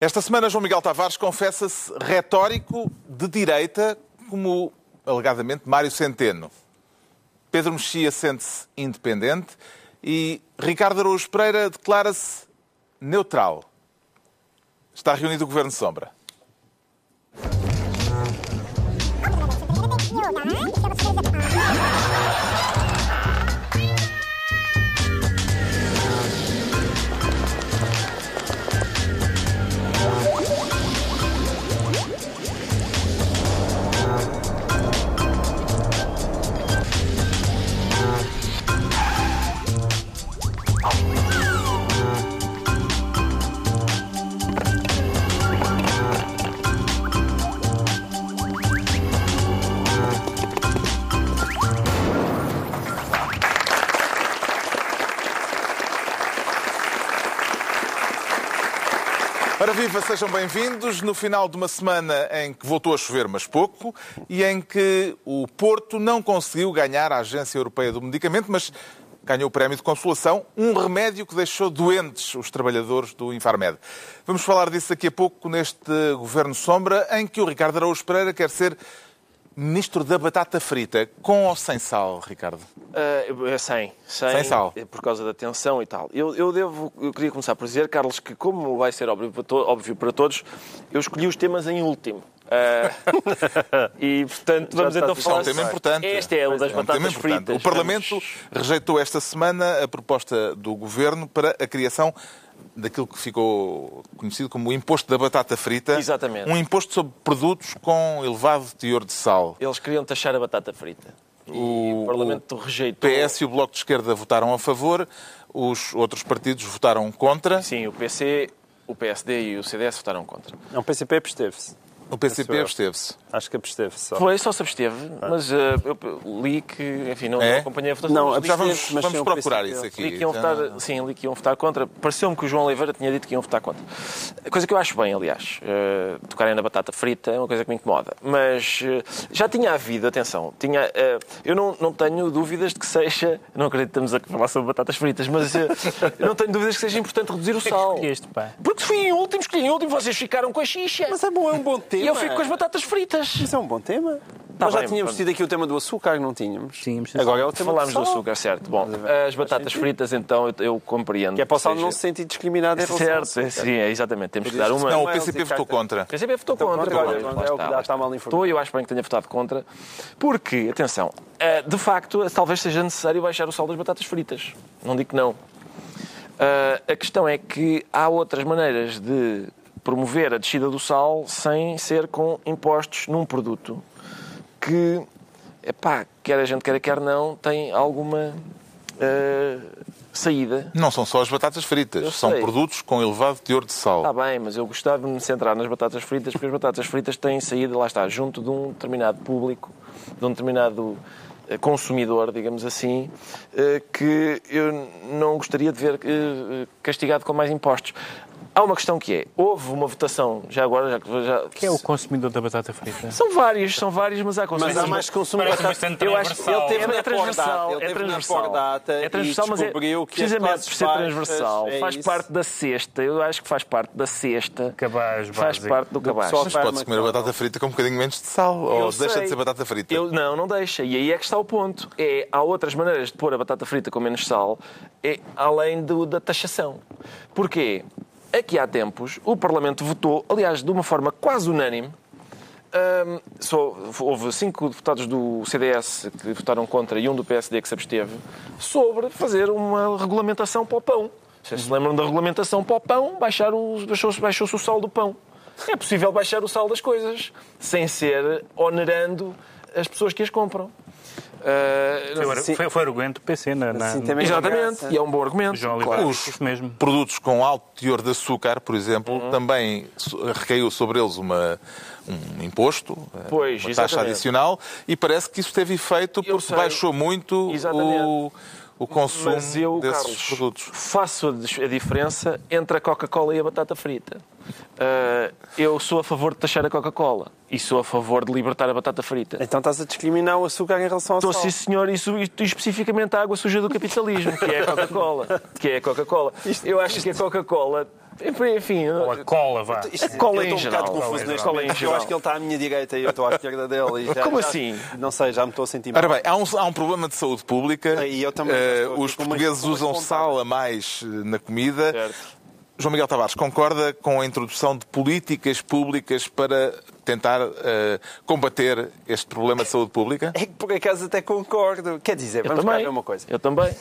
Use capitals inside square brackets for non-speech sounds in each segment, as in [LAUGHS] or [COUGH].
Esta semana, João Miguel Tavares confessa-se retórico de direita, como alegadamente Mário Centeno. Pedro Mexia sente-se independente e Ricardo Araújo Pereira declara-se neutral. Está reunido o Governo Sombra. Viva, sejam bem-vindos no final de uma semana em que voltou a chover, mas pouco, e em que o Porto não conseguiu ganhar a Agência Europeia do Medicamento, mas ganhou o prémio de consolação, um remédio que deixou doentes os trabalhadores do Infarmed. Vamos falar disso daqui a pouco neste Governo Sombra, em que o Ricardo Araújo Pereira quer ser Ministro da Batata Frita, com ou sem sal, Ricardo? Uh, sem, sem. Sem sal. Por causa da tensão e tal. Eu, eu devo, eu queria começar por dizer, Carlos, que como vai ser óbvio para, to, óbvio para todos, eu escolhi os temas em último. Uh, [LAUGHS] e, portanto, vamos então falar... É um tema importante. Este é o das é um batatas fritas. O Parlamento vamos... rejeitou esta semana a proposta do Governo para a criação daquilo que ficou conhecido como o imposto da batata frita. Exatamente. Um imposto sobre produtos com elevado teor de sal. Eles queriam taxar a batata frita. O, o Parlamento rejeitou. O PS e o Bloco de Esquerda votaram a favor, os outros partidos votaram contra. Sim, o PC, o PSD e o CDS votaram contra. Não, o PCP absteve-se. O PCP absteve-se. Acho que absteve-se só. Foi, só se absteve, mas uh, eu li que, enfim, não, é? não acompanhei a votação. Não, Já vamos, vamos procurar isso aqui. Li que iam votar, sim, li que iam votar contra. Pareceu-me que o João Oliveira tinha dito que iam votar contra. Coisa que eu acho bem, aliás. Uh, tocarem na batata frita é uma coisa que me incomoda. Mas uh, já tinha havido, atenção, tinha, eu não, não tenho dúvidas de que seja. Não acredito que estamos a falar sobre batatas fritas, mas não tenho dúvidas que seja importante reduzir o sal. escolheste, pá? Porque fui em último, escolhi em último, vocês ficaram com a xixa. Mas é bom, é um bom tema. E eu fico com as batatas fritas. Isso é um bom tema. Tá Nós já bem, tínhamos pronto. tido aqui o tema do açúcar, não tínhamos? Tínhamos. Agora é o tema Falámos do açúcar, certo. Bom, ver? as batatas fritas, então, eu, eu compreendo. Que é para o sal não se sentir discriminado ao Certo, é, sim, é, exatamente. Temos que dar uma. Não, o PCP e votou contra. O PCP votou Então, contra. lá é o que está, dá- está mal informado. Estou e eu acho bem que tenha votado contra. Porque, atenção, eh, de facto, talvez seja necessário baixar o sal das batatas fritas. Não digo que não. Eh, A questão é que há outras maneiras de promover a descida do sal sem ser com impostos num produto que, epá, quer a gente queira, quer não, tem alguma eh, saída. Não são só as batatas fritas, Eu são sei. produtos com elevado teor de sal. Está bem, mas eu gostava de me centrar nas batatas fritas, porque as batatas fritas têm saída, lá está, junto de um determinado público, de um determinado eh, consumidor, digamos assim, eh, que eu não gostaria de ver castigado com mais impostos. Há uma questão que é, houve uma votação, já agora, já, que- já Quem é o consumidor da batata frita? São vários, são vários, mas há Mas consumidores. há mais que consumo Parece batata. bastante Eu acho que. Ele teve É na transversal, ele é transversal. É transversal, mas é que precisamente por ser transversal. é faz parte da cesta. Eu acho que faz parte da cesta. Cabaz Faz básico. parte do cabaz. Mas pode-se comer a mas- batata frita com um bocadinho menos de sal, ou Eu deixa sei. de ser batata frita. Eu, não, não deixa. E aí é que está o ponto. É, há outras maneiras de pôr a batata frita com menos sal, é, além do, da taxação. Porquê? Aqui há tempos, o Parlamento votou, aliás, de uma forma quase unânime, hum, só, houve cinco deputados do CDS que votaram contra e um do PSD que se absteve, sobre fazer uma regulamentação para o pão. Vocês se lembram da regulamentação para o pão? Baixar o, baixou-se baixou-se o sal do pão. É possível baixar o sal das coisas, sem ser onerando as pessoas que as compram. Ah, Foi, Sim. foi, foi argumento do PC na, na, no- também- exatamente, e é um bom argumento. João claro. isso mesmo. Produtos com alto teor de açúcar, por exemplo, Uhum. também recaiu sobre eles uma, um imposto, eh, Pois, uma taxa exatamente. adicional, e parece que isso teve efeito Eu porque sei. baixou muito Exatamente. o, o consumo eu, desses Carlos, produtos. faço a diferença entre a Coca-Cola e a batata frita. Ah, eu sou a favor de taxar a Coca-Cola. E sou a favor de libertar a batata frita. Então estás a discriminar o açúcar em relação ao Estou, sal. sim, senhor, isso, e especificamente a água suja do capitalismo, que é a Coca-Cola. Que é a Coca-Cola. Eu acho que a Coca-Cola, enfim, Ou a cola, vá. Isto- A cola eu em estou um geral. bocado confuso Cola em geral. Eu acho que ele está à minha direita e eu estou à esquerda dele. E já- Como já- assim? Não sei, já me estou a sentir mal. Ora bem, há um, há um problema de saúde pública. E eu também aqui os portugueses usam sal a mais na comida. Certo. João Miguel Tavares, concorda com a introdução de políticas públicas para tentar eh, combater este problema de saúde pública? É que por acaso até concordo. Quer dizer, eu vamos também. ver uma coisa. Eu também.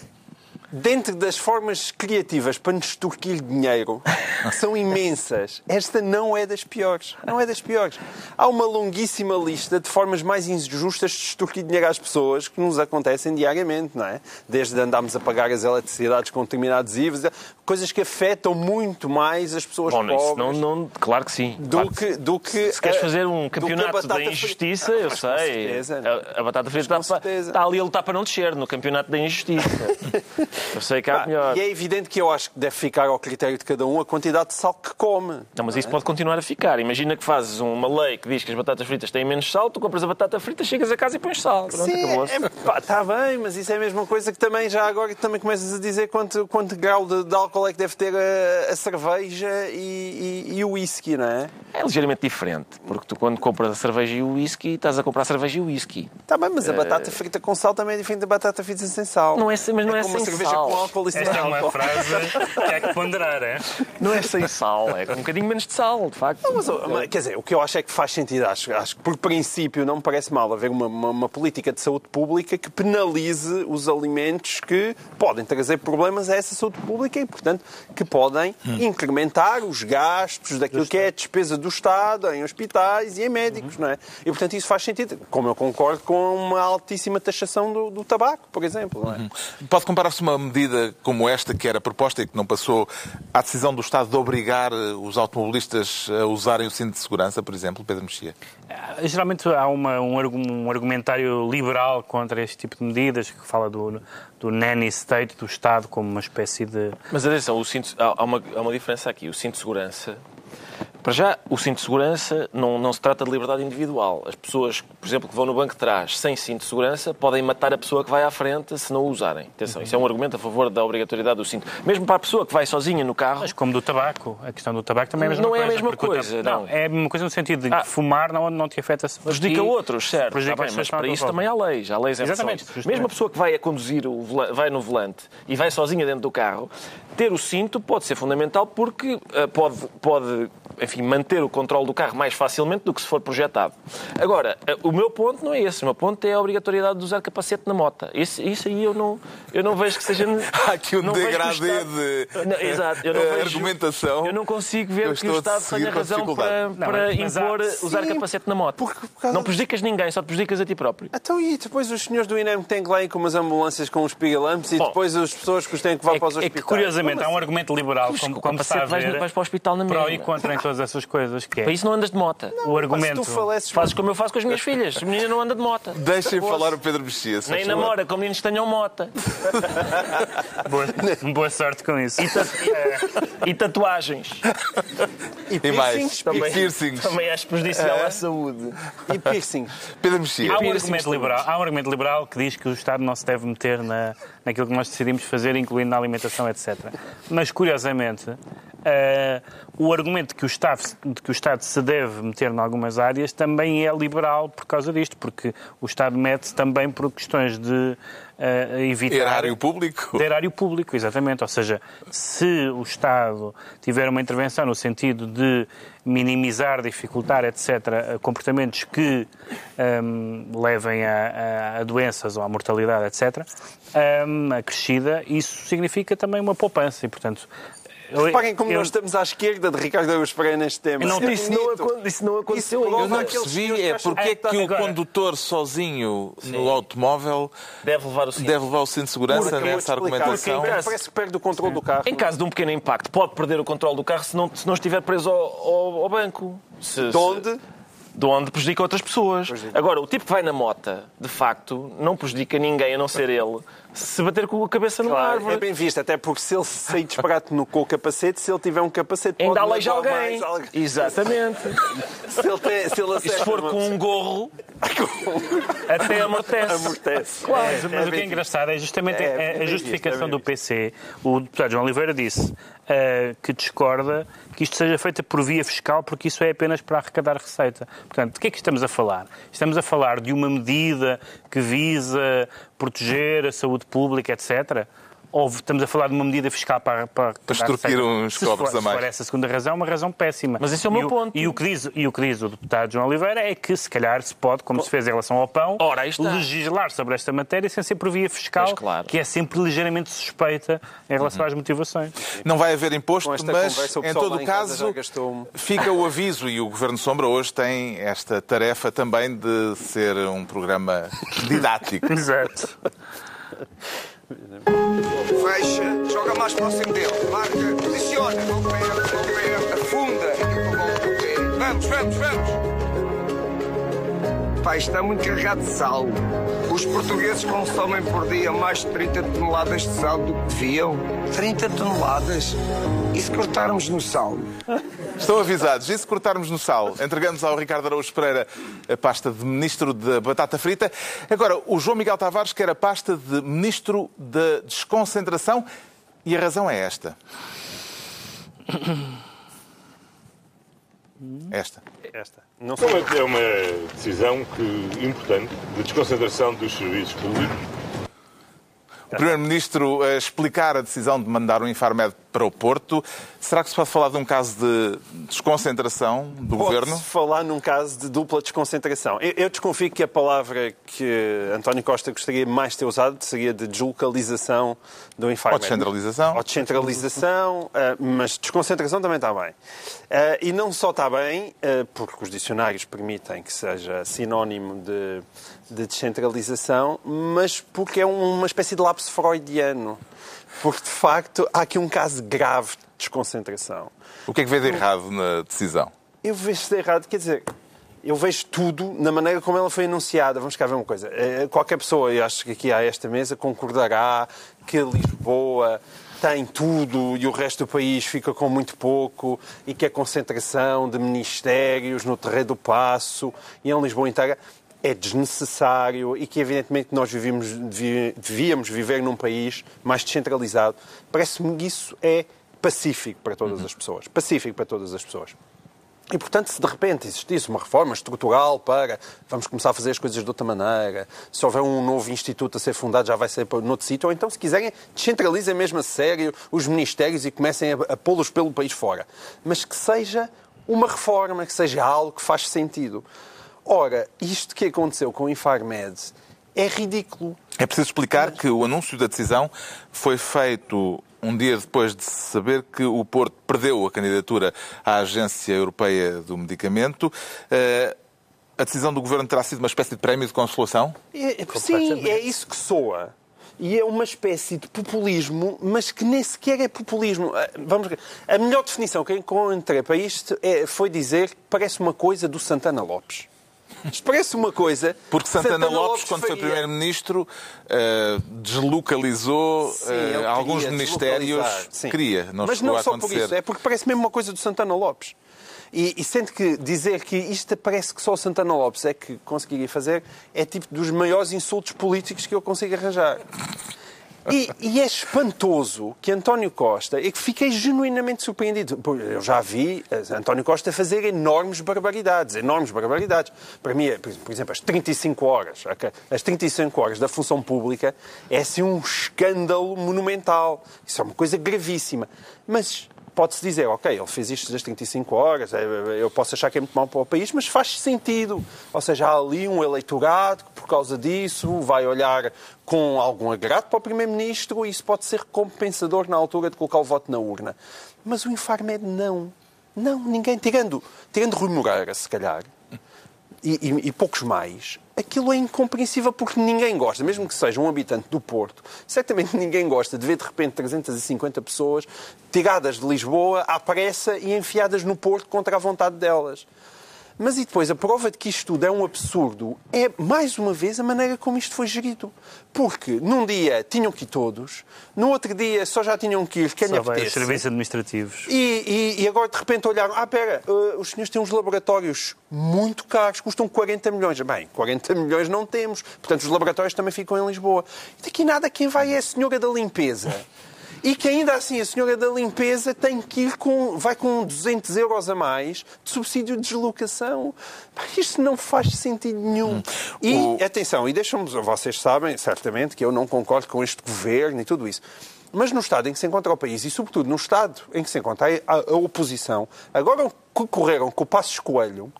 Dentro das formas criativas para nos extorquir dinheiro, que são imensas, esta não é das piores. Não é das piores. Há uma longuíssima lista de formas mais injustas de extorquir dinheiro às pessoas que nos acontecem diariamente, não é? Desde andarmos a pagar as eletricidades com determinados IVAs, coisas que afetam muito mais as pessoas Bom, isso pobres. não, não, claro que sim. Do Claro que, do que Se queres fazer um campeonato da frita. injustiça, eu Mas com sei. certeza. A, a batata frita está, está ali a lutar para não descer no campeonato da injustiça. [LAUGHS] eu sei que há melhor. E é evidente que eu acho que deve ficar ao critério de cada um a quantidade de sal que come. Não, mas isso pode continuar a ficar. Imagina que fazes uma lei que diz que as batatas fritas têm menos sal, tu compras a batata frita, chegas a casa e pões sal. Pronto, Sim, acabou-se. é, está bem, mas isso é a mesma coisa que também já agora também começas a dizer quanto, quanto grau de, de álcool é que deve ter a, a cerveja e, e- e o whisky, não é? É ligeiramente diferente, porque tu quando compras a cerveja e o whisky, estás a comprar cerveja e whisky. Está bem, mas a batata frita com sal também é diferente da batata frita sem sal. Não é mas não é uma sem cerveja sal. com álcool e sem Esta é uma álcool. frase que há que ponderar, é? Não é sem sal, é com um bocadinho menos de sal, de facto. Mas, oh, mas, quer dizer, o que eu acho é que faz sentido. Acho, acho que, por princípio, não me parece mal haver uma, uma, uma política de saúde pública que penalize os alimentos que podem trazer problemas a essa saúde pública e, portanto, que podem incrementar os gastos daquilo que é a despesa do Estado em hospitais e em médicos, não é? E, portanto, isso faz sentido. Como eu concordo com uma altíssima taxação do, do tabaco, por exemplo, não é? Pode comparar-se uma medida como esta, que era proposta e que não passou, à decisão do Estado de obrigar eh, os automobilistas a usarem o cinto de segurança, por exemplo, Pedro Mexia? Geralmente há uma- um, argu- um argumentário liberal contra este tipo de medidas, que fala do, do nanny state, do Estado, como uma espécie de... Mas atenção, o cinto, há uma, há uma diferença aqui. O cinto de segurança. Para já, o cinto de segurança não, não se trata de liberdade individual. As pessoas, por exemplo, que vão no banco de trás sem cinto de segurança podem matar a pessoa que vai à frente se não o usarem. Atenção, isso é um argumento a favor da obrigatoriedade do cinto. Mesmo para a pessoa que vai sozinha no carro. Mas como do tabaco, a questão do tabaco também é a mesma Não é coisa. a mesma porque o coisa, tab- não. É a mesma coisa no sentido de Ah. fumar não, não te afeta se Prejudica outros, certo. Prejudica Está bem, as mas para isso volta. também há leis. Há leis em a Exatamente. Mesmo a pessoa que vai a conduzir, o vai no volante e vai sozinha dentro do carro, ter o cinto pode ser fundamental porque eh, pode, pode enfim, manter o controle do carro mais facilmente do que se for projetado. Agora, eh, o meu ponto não é esse. O meu ponto é a obrigatoriedade de usar capacete na moto. Isso, isso aí eu não, eu não vejo que seja... [LAUGHS] Há aqui um degradê de Não, exato, eu não eh, vejo- argumentação. Eu não consigo ver que o a Estado tenha razão para. Não, para há- impor usar Sim, capacete na moto. porque por Não prejudicas ninguém, só te prejudicas a ti próprio. Então, e depois os senhores do INEM têm que lá ir com umas ambulâncias com os pigalamps e depois as pessoas que os têm que levar É, para os que- é hospitais. que, curiosamente, Como há um argumento liberal, como, com como capacete vais- vais para o hospital na pró e mesma. contra em [LAUGHS] todas essas coisas, que Para é isso não andas de moto. o Pá, argumento... se tu falesses... Fazes como eu faço com as minhas filhas. A menina não anda de moto. Deixem falar o Pedro Mexia. Nem namora com meninos que tenham moto. [LAUGHS] Boa, boa sorte com isso. E, ta- e tatuagens. E mais, piercings, e também. piercings. Também és prejudicial à saúde. E piercings. Pedro Mexia. Há um, argumento liberal, há um argumento liberal que diz que o Estado não se deve meter na, naquilo que nós decidimos fazer, incluindo na alimentação, etc. Mas, curiosamente, eh, o argumento que, o Estado, que o Estado se deve meter em algumas áreas também é liberal por causa disto, porque o Estado mete também por questões de eh, evitar... Erário público. De erário público, exatamente. Ou seja, se o Estado tiver uma intervenção no sentido de minimizar, dificultar, etc., comportamentos que hum, levem a, a- a doenças ou à mortalidade, etc., hum, acrescida, isso significa também uma poupança. E, portanto, Reparem como eu- nós estamos à esquerda de Ricardo Araújo Pereira neste tema. Não- É Isso não, isso não aconteceu Isso Eu não percebi é porque é que o agora- condutor sozinho no automóvel Deve levar o cinto. deve levar o cinto de segurança de nessa argumentação. Porque Parece que perde o controle do carro. Em caso de um pequeno impacto, pode perder o controle do carro se não, se não estiver preso ao, ao- ao banco. Se- De onde? se- de onde prejudica outras pessoas. Prejudica. Agora, o tipo que vai na mota, de facto, não prejudica ninguém a não ser ele, se bater com a cabeça numa Claro, árvore. é bem visto, até porque se ele sair disparate no, com o capacete, se ele tiver um capacete, Ainda pode aleija alguém. mais alguém. Exatamente. Se ele, tem, se ele E se for com um gorro, [LAUGHS] até amortece. amortece. Mas, mas o que é engraçado é justamente É, a- é justificação visto, é do bem PC. O deputado João Oliveira disse eh, que discorda que isto seja feito por via fiscal porque isso é apenas para arrecadar receita. Portanto, de que é que estamos a falar? Estamos a falar de uma medida que visa proteger a saúde pública, etc., ou estamos a falar de uma medida fiscal para, para, Para extorquir uns Se cobres for- a mais. Se for essa segunda razão, é uma razão péssima. Mas esse é o E meu ponto. E o, que diz, e o que diz o deputado João Oliveira é que, se calhar, se pode, como se fez em relação ao pão, legislar sobre esta matéria sem ser por via fiscal, claro. que é sempre ligeiramente suspeita em relação às motivações. Não vai haver imposto, mas conversa, o em todo o caso fica o aviso e o Governo Sombra hoje tem esta tarefa também de ser um programa didático. [LAUGHS] Exato. Fecha, joga mais próximo dele, marca, posiciona, vão perto, vão perto, afunda, vamos, vamos, vamos. Pai, está muito carregado de sal. Os portugueses consomem por dia mais de 30 toneladas de sal do que deviam. 30 toneladas? E se cortarmos no sal? Estão avisados. E se cortarmos no sal? Entregamos ao Ricardo Araújo Pereira a pasta de Ministro da Batata Frita. Agora, o João Miguel Tavares quer a pasta de Ministro da Desconcentração e a razão é esta. Esta. Esta. Não sei. É uma, é uma decisão que, importante de desconcentração dos serviços públicos. O Primeiro-Ministro a explicar a decisão de mandar o Infarmed para o Porto. Será que se pode falar de um caso de desconcentração do Governo? Pode-se falar num caso de dupla desconcentração. Eu, eu desconfio que a palavra que António Costa gostaria mais de ter usado seria de deslocalização do Infarmed. Ou descentralização. Ou descentralização, eh, mas desconcentração também está bem. Eh, E não só está bem, eh, porque os dicionários permitem que seja sinónimo de, de descentralização, mas porque é um- uma espécie de lapso freudiano. Porque, de facto, há aqui um caso grave de desconcentração. O que é que vê de errado na decisão? Eu vejo de errado, quer dizer, eu vejo tudo na maneira como ela foi anunciada. Vamos cá ver uma coisa. Eh, Qualquer pessoa, eu acho que aqui a esta mesa, concordará que Lisboa tem tudo e o resto do país fica com muito pouco e que a concentração de ministérios no Terreiro do Passo e em Lisboa inteira é desnecessário e que, evidentemente, nós vivemos, devi- devíamos viver num país mais descentralizado. Parece-me que isso é pacífico para todas as pessoas. Pacífico para todas as pessoas. E, portanto, se de repente existisse uma reforma estrutural para vamos começar a fazer as coisas de outra maneira, se houver um novo instituto a ser fundado já vai ser noutro sítio, ou então, se quiserem, descentralizem mesmo a sério os ministérios e comecem a, a pô-los pelo país fora. Mas que seja uma reforma, que seja algo que faz sentido. Ora, isto que aconteceu com o Infarmed é ridículo. É preciso explicar que o anúncio da decisão foi feito um dia depois de se saber que o Porto perdeu a candidatura à Agência Europeia do Medicamento. Eh, A decisão do Governo terá sido uma espécie de prémio de consolação? É- é- sim, é isso que soa. E é uma espécie de populismo, mas que nem sequer é populismo. Ah, Vamos ver. A melhor definição que eu encontrei para isto é- foi dizer que parece uma coisa do Santana Lopes. Isto parece uma coisa. Porque Santana, Lopes, quando foi. Primeiro-Ministro, eh, deslocalizou Sim, ele alguns ministérios. sim. Queria, não Mas não a só acontecer. por isso, é porque parece mesmo uma coisa do Santana Lopes. E, e sendo que dizer que isto parece que só o Santana Lopes é que conseguiria fazer é tipo dos maiores insultos políticos que eu consigo arranjar. E, e é espantoso que António Costa, e que fiquei genuinamente surpreendido. Eu já vi eh, António Costa fazer enormes barbaridades, enormes barbaridades. Para mim, é, por exemplo, as 35 horas, as 35 horas da função pública é assim um escândalo monumental. Isso é uma coisa gravíssima. Mas pode-se dizer, ok, ele fez isto das 35 horas, eh, eu posso achar que é muito mau para o país, mas faz sentido. Ou seja, há ali um eleitorado que, por causa disso, vai olhar com algum agrado para o Primeiro-Ministro e isso pode ser compensador na altura de colocar o voto na urna. Mas o Infarmed não. Não, ninguém. Tirando, tirando Rui Moreira, se calhar, e, e- e poucos mais, aquilo é incompreensível porque ninguém gosta, mesmo que seja um habitante do Porto, certamente [LAUGHS] ninguém gosta de ver de repente 350 pessoas tiradas de Lisboa à pressa e enfiadas no Porto contra a vontade delas. Mas e depois, a prova de que isto tudo é um absurdo é, mais uma vez, a maneira como isto foi gerido. Porque num dia tinham que ir todos, no outro dia só já tinham que ir quem vai os apetece. serviços administrativos. E, e- e agora de repente olharam, ah, pera, uh, os senhores têm uns laboratórios muito caros, custam 40 milhões. Bem, 40 milhões não temos, portanto os laboratórios também ficam em Lisboa. E daqui nada, quem vai é a senhora da limpeza. E que ainda assim a senhora da limpeza tem que ir com, vai com 200 euros a mais de subsídio de deslocação. Isto não faz sentido nenhum. E O- atenção, e deixam-me, vocês sabem certamente que eu não concordo com este governo e tudo isso. Mas no estado em que se encontra o país, e sobretudo no estado em que se encontra a, a oposição, agora que correram com o Passos Coelho,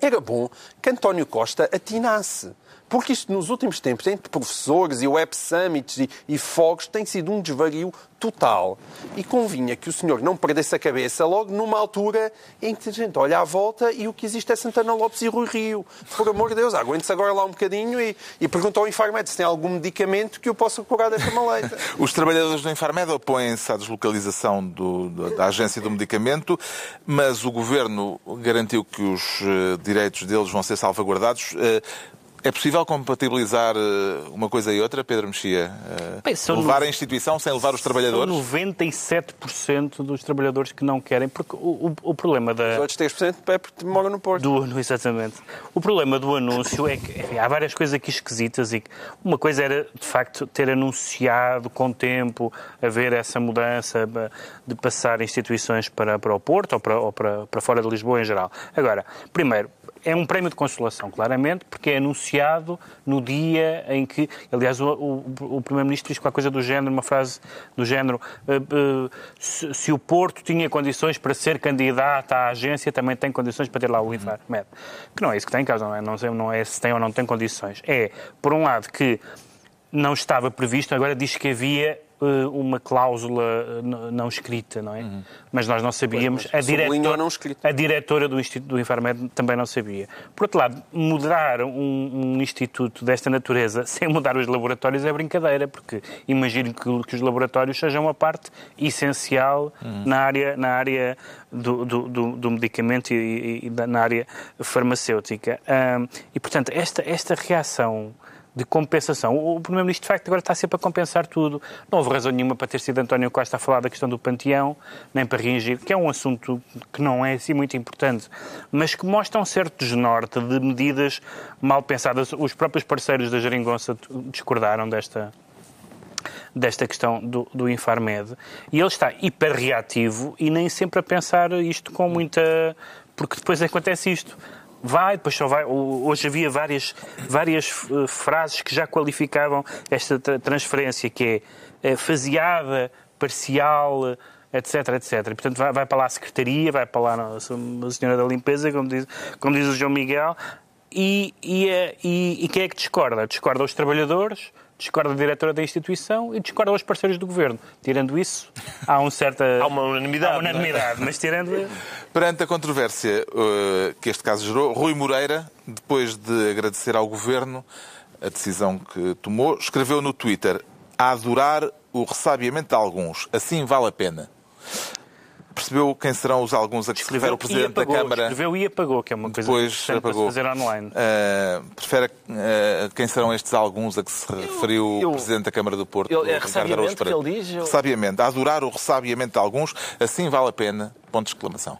era bom que António Costa atinasse. Porque isto nos últimos tempos, entre professores e Web Summits e, e fogos, tem sido um desvario total. E convinha que o senhor não perdesse a cabeça logo numa altura em que a gente olha à volta e o que existe é Santana Lopes e Rui Rio. Por amor de Deus, aguente-se agora lá um bocadinho e, e pergunta ao Infarmed se tem algum medicamento que eu possa curar desta maleita. [LAUGHS] Os trabalhadores do Infarmed opõem-se à deslocalização do- da agência do medicamento, mas o governo garantiu que os eh, direitos deles vão ser salvaguardados. Eh, é possível compatibilizar eh, uma coisa e outra, Pedro Mexia? Eh, são levar no- a instituição sem levar os São trabalhadores? 97% dos trabalhadores que não querem, porque o, o- o problema da, Os outros 3% é porque moram no Porto. do [LAUGHS] exatamente. O problema do anúncio é que enfim, há várias coisas aqui esquisitas e que uma coisa era, de facto, ter anunciado com tempo haver essa mudança ba- de passar instituições para, para o Porto ou, para, ou para, para fora de Lisboa em geral. Agora, primeiro, é um prémio de consolação, claramente, porque é anunciado no dia em que, aliás, o, o- o Primeiro-Ministro diz qualquer coisa do género, uma frase do género, eh, eh, se, se o Porto tinha condições para ser candidato à agência, também tem condições para ter lá o Infarmed. Que não é isso que tem em causa, não é, não, sei, não é se tem ou não tem condições. É, por um lado, que não estava previsto, agora diz que havia uma cláusula eh, não escrita, não é? Mas nós não sabíamos. Pois, a, a diretora do Instituto do Infarmed também não sabia. Por outro lado, mudar um, um instituto desta natureza [LAUGHS] sem mudar os laboratórios é brincadeira, porque imagino que, que os laboratórios sejam uma parte essencial na área, na área do, do, do- do medicamento e, e- e na área farmacêutica. E, portanto, esta, esta reação de compensação. O Primeiro-Ministro, de facto, agora está sempre a compensar tudo. Não houve razão nenhuma para ter sido António Costa a falar da questão do panteão, nem para reagir, que é um assunto que não é assim muito importante, mas que mostra um certo desnorte de medidas mal pensadas. Os próprios parceiros da Geringonça discordaram desta, desta questão do, do Infarmed. E ele está hiperreativo e nem sempre a pensar isto com muita. Porque depois acontece isto. Vai, depois só vai. Hoje havia várias, várias eh, frases que já qualificavam esta tra- transferência, que é eh, faseada, parcial, etc, etc. Portanto, vai, vai para lá a Secretaria, vai para lá a Senhora da Limpeza, como diz, como diz o João Miguel, e, e, eh, e, e quem é que discorda? Discorda os trabalhadores, discorda a diretora da instituição e discorda os parceiros do governo. Tirando isso, há um certa... [LAUGHS] Há uma unanimidade, Há unanimidade, mas tirando... [LAUGHS] Perante a controvérsia eh, que este caso gerou, Rui Moreira, depois de agradecer ao governo a decisão que tomou, escreveu no Twitter: a adorar o ressabiamento de alguns, assim vale a pena. Percebeu quem serão os alguns a que se refere o Presidente apagou, da Câmara? Escreveu e apagou, que é uma coisa Depois se apagou. fazer online. Eh, prefere eh, quem serão estes alguns a que se referiu eu- o Presidente da Câmara do Porto? Ele- é Ricardo Araújo que Pereira? ele diz, eu- Ressabiamento. A adorar o ressabiamento de alguns, assim vale a pena. Ponto de exclamação.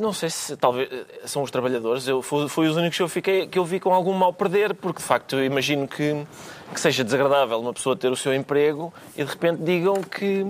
Não sei se talvez eh, são os trabalhadores. Eu, foi os únicos que eu, fiquei, que eu vi com algum mal perder, porque de facto eu imagino que, que seja desagradável uma pessoa ter o seu emprego e de repente digam que,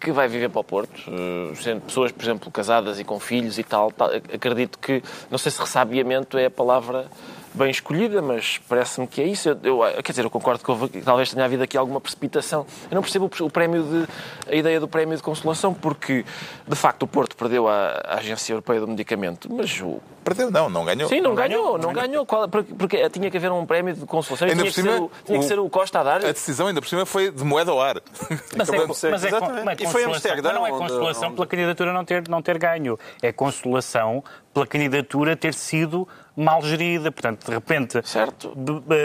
que vai viver para o Porto. Eh, Sendo pessoas, por exemplo, casadas e com filhos e tal, tal, acredito que, não sei se ressabiamento é a palavra bem escolhida, mas parece-me que é isso. Eu, eu- quer dizer, eu concordo que, houve- que talvez tenha havido aqui alguma precipitação. Eu não percebo o, prémio de, a ideia do prémio de consolação, porque de facto o Porto perdeu a, a Agência Europeia do Medicamento, mas o. Perdeu? Não, não ganhou. Sim, não, Não ganhou, ganhou, não ganhou. Qual- porque, porque tinha que haver um prémio de consolação e Ainda tinha, por que, ser cima, o, tinha que o- ser o Costa a dar. A decisão, ainda por cima, foi de moeda ao ar. [LAUGHS] Mas é, ser. mas é, mas é E foi Amsterdã não é consolação onde- pela candidatura não ter, não ter ganho. É consolação pela candidatura ter sido mal gerida. Portanto, de repente,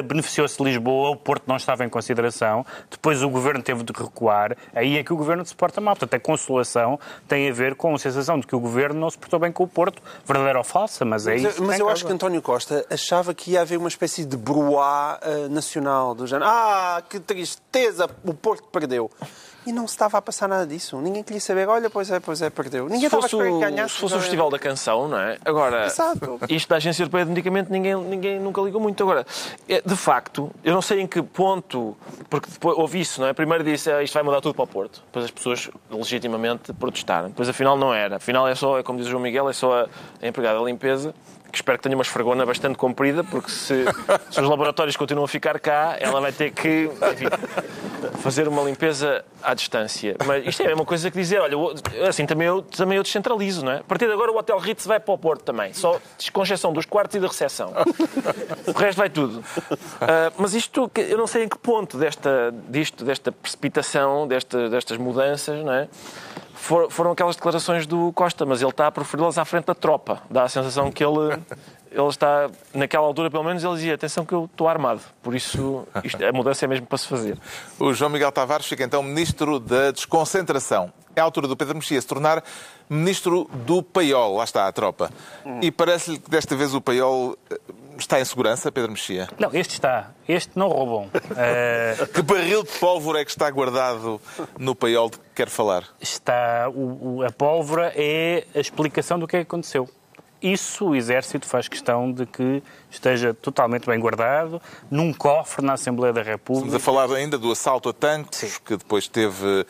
beneficiou-se Lisboa, o Porto não estava em consideração, depois o Governo teve de recuar, aí é que o Governo se porta mal. Portanto, a consolação tem a ver com a sensação de que o Governo não se portou bem com o Porto, verdadeira ou falsa, Mas é isso. mas eu causa. acho que António Costa achava que ia haver uma espécie de bruá eh, nacional do género. Ah, que tristeza, o Porto perdeu. E não se estava a passar nada disso. Ninguém queria saber, olha, pois é, pois é, perdeu. Ninguém Se estava a fosse, o, ganhasse. se fosse o Festival da Canção, não é? Agora, Exato. isto da Agência Europeia de Medicamento ninguém, ninguém nunca ligou muito. Agora, é, de facto, eu não sei em que ponto, porque depois houve isso, não é? Primeiro disse ah, isto vai mudar tudo para o Porto. Depois as pessoas legitimamente protestaram. Depois afinal não era. Afinal é só, é como diz o João Miguel, é só a empregada da limpeza. Que espero que tenha uma esfregona bastante comprida, porque se, se os laboratórios continuam a ficar cá, ela vai ter que enfim, fazer uma limpeza à distância. Mas isto é a mesma coisa que dizer, olha, assim também eu, também eu descentralizo, não é? A partir de agora o Hotel Ritz vai para o Porto também, só exceção dos quartos e da recepção. O resto vai tudo. Ah, mas isto, eu não sei em que ponto desta, disto, desta precipitação, desta, destas mudanças, não é? For- foram aquelas declarações do Costa, mas ele está a proferi-las à frente da tropa. Dá a sensação que ele, [LAUGHS] ele está, naquela altura pelo menos, ele dizia: atenção que eu estou armado. Por isso, isto- a mudança é mesmo para se fazer. O João Miguel Tavares fica então ministro da desconcentração. É a altura do Pedro Mexia se tornar ministro do paiol. Lá está a tropa. E parece-lhe que desta vez o paiol eh, está em segurança, Pedro Mexia? Não, este está. Este não roubam. Eh, Que barril de pólvora é que está guardado no paiol de que quer falar? está o- o- a pólvora é a explicação do que é que aconteceu. Isso o Exército faz questão de que esteja totalmente bem guardado, num cofre na Assembleia da Estamos República. a falar ainda do assalto a tanques, que depois teve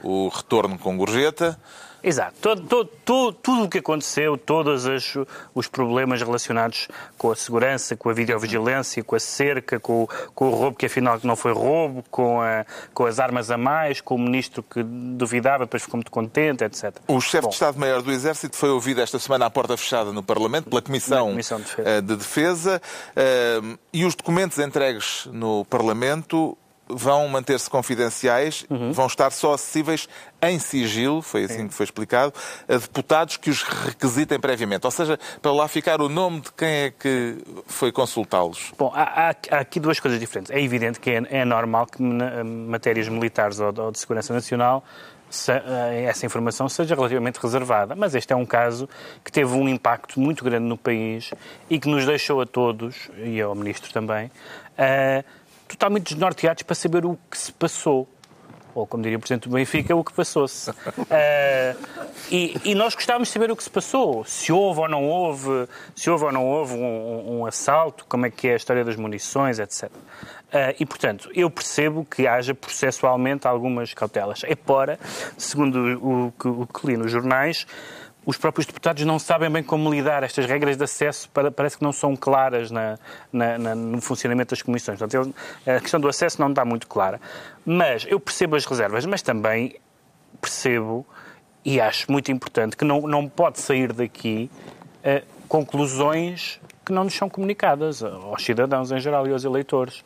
o retorno com gorjeta. Exato. Todo, todo- todo- tudo o que aconteceu, todos as- os problemas relacionados com a segurança, com a videovigilância, com a cerca, com, o- com o roubo que afinal não foi roubo, com, a- com as armas a mais, com o ministro que duvidava, depois ficou muito contente, etc. O chefe Bom. de Estado-Maior do Exército foi ouvido esta semana à porta fechada no Parlamento pela Comissão, Comissão de Defesa. eh, de Defesa eh, e os documentos entregues no Parlamento vão manter-se confidenciais, Uhum. vão estar só acessíveis em sigilo, foi assim que foi explicado, a deputados que os requisitem previamente. Ou seja, para lá ficar o nome de quem é que foi consultá-los. Bom, há, há- aqui duas coisas diferentes. É evidente que é, é normal que na- matérias militares ou de, ou de segurança nacional eh, essa informação seja relativamente reservada. Mas este é um caso que teve um impacto muito grande no país e que nos deixou a todos, e ao Ministro também, eh, totalmente desnorteados para saber o que se passou. Ou, como diria o Presidente do Benfica, o que passou-se. [LAUGHS] Eh, e, e nós gostávamos de saber o que se passou. Se houve ou não houve, se houve ou não houve um, um- assalto, como é que é a história das munições, etc. Eh, e, portanto, eu percebo que haja processualmente algumas cautelas. É para, segundo o, que- o que li nos jornais, os próprios deputados não sabem bem como lidar. Estas regras de acesso para- parece que não são claras na- na- na- no funcionamento das comissões. Portanto, a questão do acesso não está muito clara. Mas eu percebo as reservas, mas também percebo e acho muito importante que não, não pode sair daqui eh, conclusões que não nos são comunicadas aos cidadãos em geral e aos eleitores.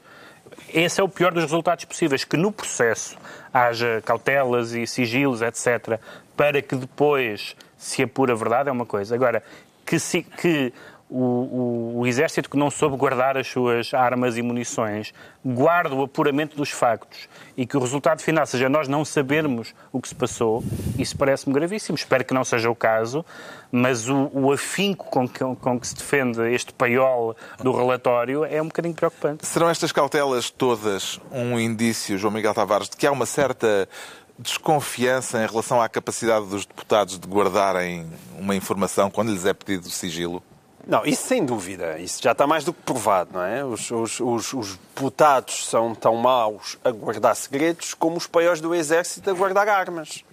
Esse é o pior dos resultados possíveis, que no processo haja cautelas e sigilos, etc., para que depois se apure a verdade, é uma coisa. Agora, que, se- que o, o- o exército que não soube guardar as suas armas e munições guarde o apuramento dos factos e que o resultado final seja nós não sabermos o que se passou, isso parece-me gravíssimo. Espero que não seja o caso, mas o, o afinco com que, com que se defende este paiol do relatório é um bocadinho preocupante. Serão estas cautelas todas um indício, João Miguel Tavares, de que há uma certa desconfiança em relação à capacidade dos deputados de guardarem uma informação quando lhes é pedido sigilo? Não, isso sem dúvida. Isso já está mais do que provado, não é? Os, os, os, os deputados são tão maus a guardar segredos como os paióis do exército a guardar armas.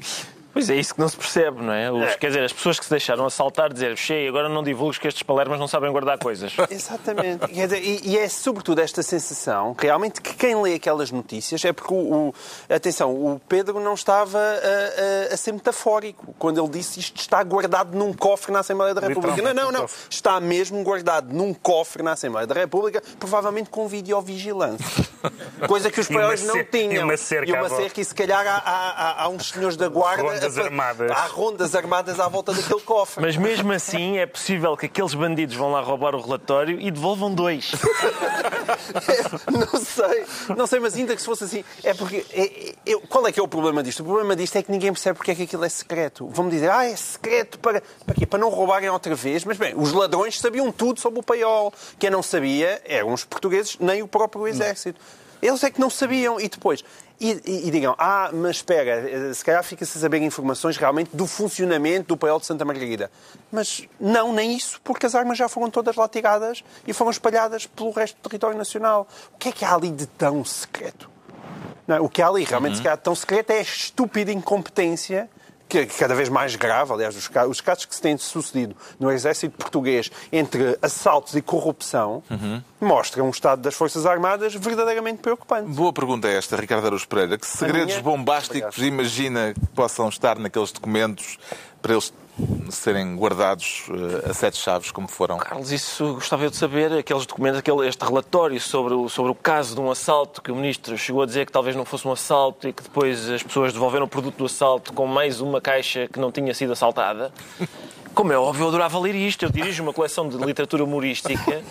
Pois é, isso que não se percebe, não é? Os- Quer dizer, as pessoas que se deixaram assaltar dizer cheio, agora não divulgues que estes palermas não sabem guardar coisas. [LAUGHS] Exatamente. Quer dizer, E, e é sobretudo esta sensação, realmente, que quem lê aquelas notícias é porque, o, o- atenção, o Pedro não estava a, a- a ser metafórico quando ele disse isto está guardado num cofre na Assembleia da República. Não, não, não. Está mesmo guardado num cofre na Assembleia da República, provavelmente com videovigilância. [LAUGHS] Coisa que os paióis não tinham. e uma cerca E uma cerca, e se calhar há, há- há- há uns senhores da guarda rondas armadas. Há rondas armadas à volta daquele cofre. Mas mesmo assim é possível que aqueles bandidos vão lá roubar o relatório e devolvam dois. [LAUGHS] Não sei, não sei, mas ainda que se fosse assim, é porque. é- é- qual é que é o problema disto? O problema disto é que ninguém percebe porque é que aquilo é secreto. Vão-me dizer, ah, é secreto para, para quê? Para não roubarem outra vez. Mas bem, os ladrões sabiam tudo sobre o paiol. Quem não sabia eram os portugueses, nem o próprio exército. Eles é que não sabiam. E depois. E, e- e digam, ah, mas espera, eh, se calhar fica-se a saber informações realmente do funcionamento do paiol de Santa Margarida. Mas não, nem isso, porque as armas já foram todas lá tiradas e foram espalhadas pelo resto do território nacional. O que é que há ali de tão secreto? Não, é? o que há ali realmente se calhar, tão secreto é a estúpida incompetência que é cada vez mais grave, aliás, os os casos que se têm sucedido no exército português entre assaltos e corrupção mostram um estado das Forças Armadas verdadeiramente preocupante. Boa pergunta é esta, Ricardo Araújo Pereira. Que segredos minha? bombásticos imagina que possam estar naqueles documentos para eles serem guardados eh, a sete chaves, como foram? Carlos, isso gostava eu de saber, aqueles documentos, aquele, este relatório sobre o, sobre o caso de um assalto que o Ministro chegou a dizer que talvez não fosse um assalto e que depois as pessoas devolveram o produto do assalto com mais uma caixa que não tinha sido assaltada. [LAUGHS] Como é óbvio, eu adorava ler isto. Eu dirijo uma coleção de literatura humorística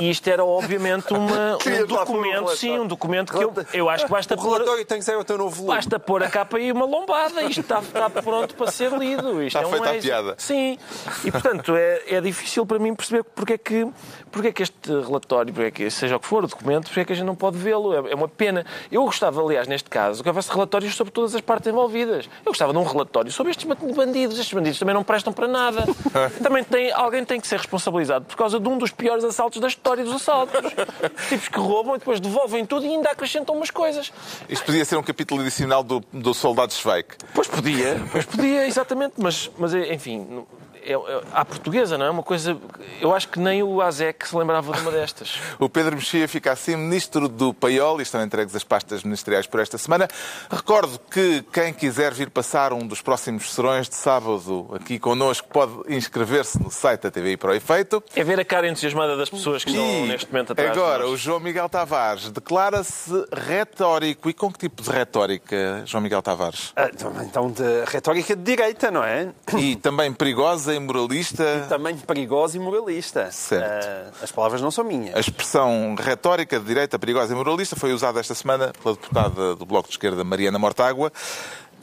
e isto era obviamente uma, [LAUGHS] um um documento, sim, um documento que eu, eu acho que basta O pôr... relatório tem que ser o teu novo volume. Basta pôr a capa e uma lombada. Isto está, está pronto para ser lido. Isto Está é um feita a êxito. piada. Sim. E, portanto, é, é difícil para mim perceber porque é, que, porque é que este relatório, porque é que, seja o que for, o documento, porque é que a gente não pode vê-lo. É, é uma pena. Eu gostava, aliás, neste caso, que houvesse relatórios sobre todas as partes envolvidas. Eu gostava de um relatório sobre estes bandidos. Estes bandidos também não prestam para nada. [LAUGHS] Também tem, alguém tem que ser responsabilizado por causa de um dos piores assaltos da história dos assaltos. Os tipos que roubam e depois devolvem tudo e ainda acrescentam umas coisas. Isto podia ser um capítulo adicional do, do Soldado Schweik. Pois podia, pois podia, exatamente, mas, mas enfim, é, é, à portuguesa, não é? Uma coisa. Eu acho que nem o ASEC se lembrava de uma destas. [LAUGHS] O Pedro Mexia fica assim ministro do Paiol e estão entregues as pastas ministeriais por esta semana. Recordo que quem quiser vir passar um dos próximos serões de sábado aqui connosco pode inscrever-se no site da TVI para o efeito. É ver a cara entusiasmada das pessoas que estão E neste momento atrás. agora, o João Miguel Tavares declara-se retórico. E com que tipo de retórica, João Miguel Tavares? Ah, Então, de retórica de direita, não é? E também perigosa e moralista. Também perigosa e moralista. Certo. Ah, as palavras não são minhas. A expressão retórica de direita perigosa e moralista foi usada esta semana pela deputada do Bloco de Esquerda, Mariana Mortágua,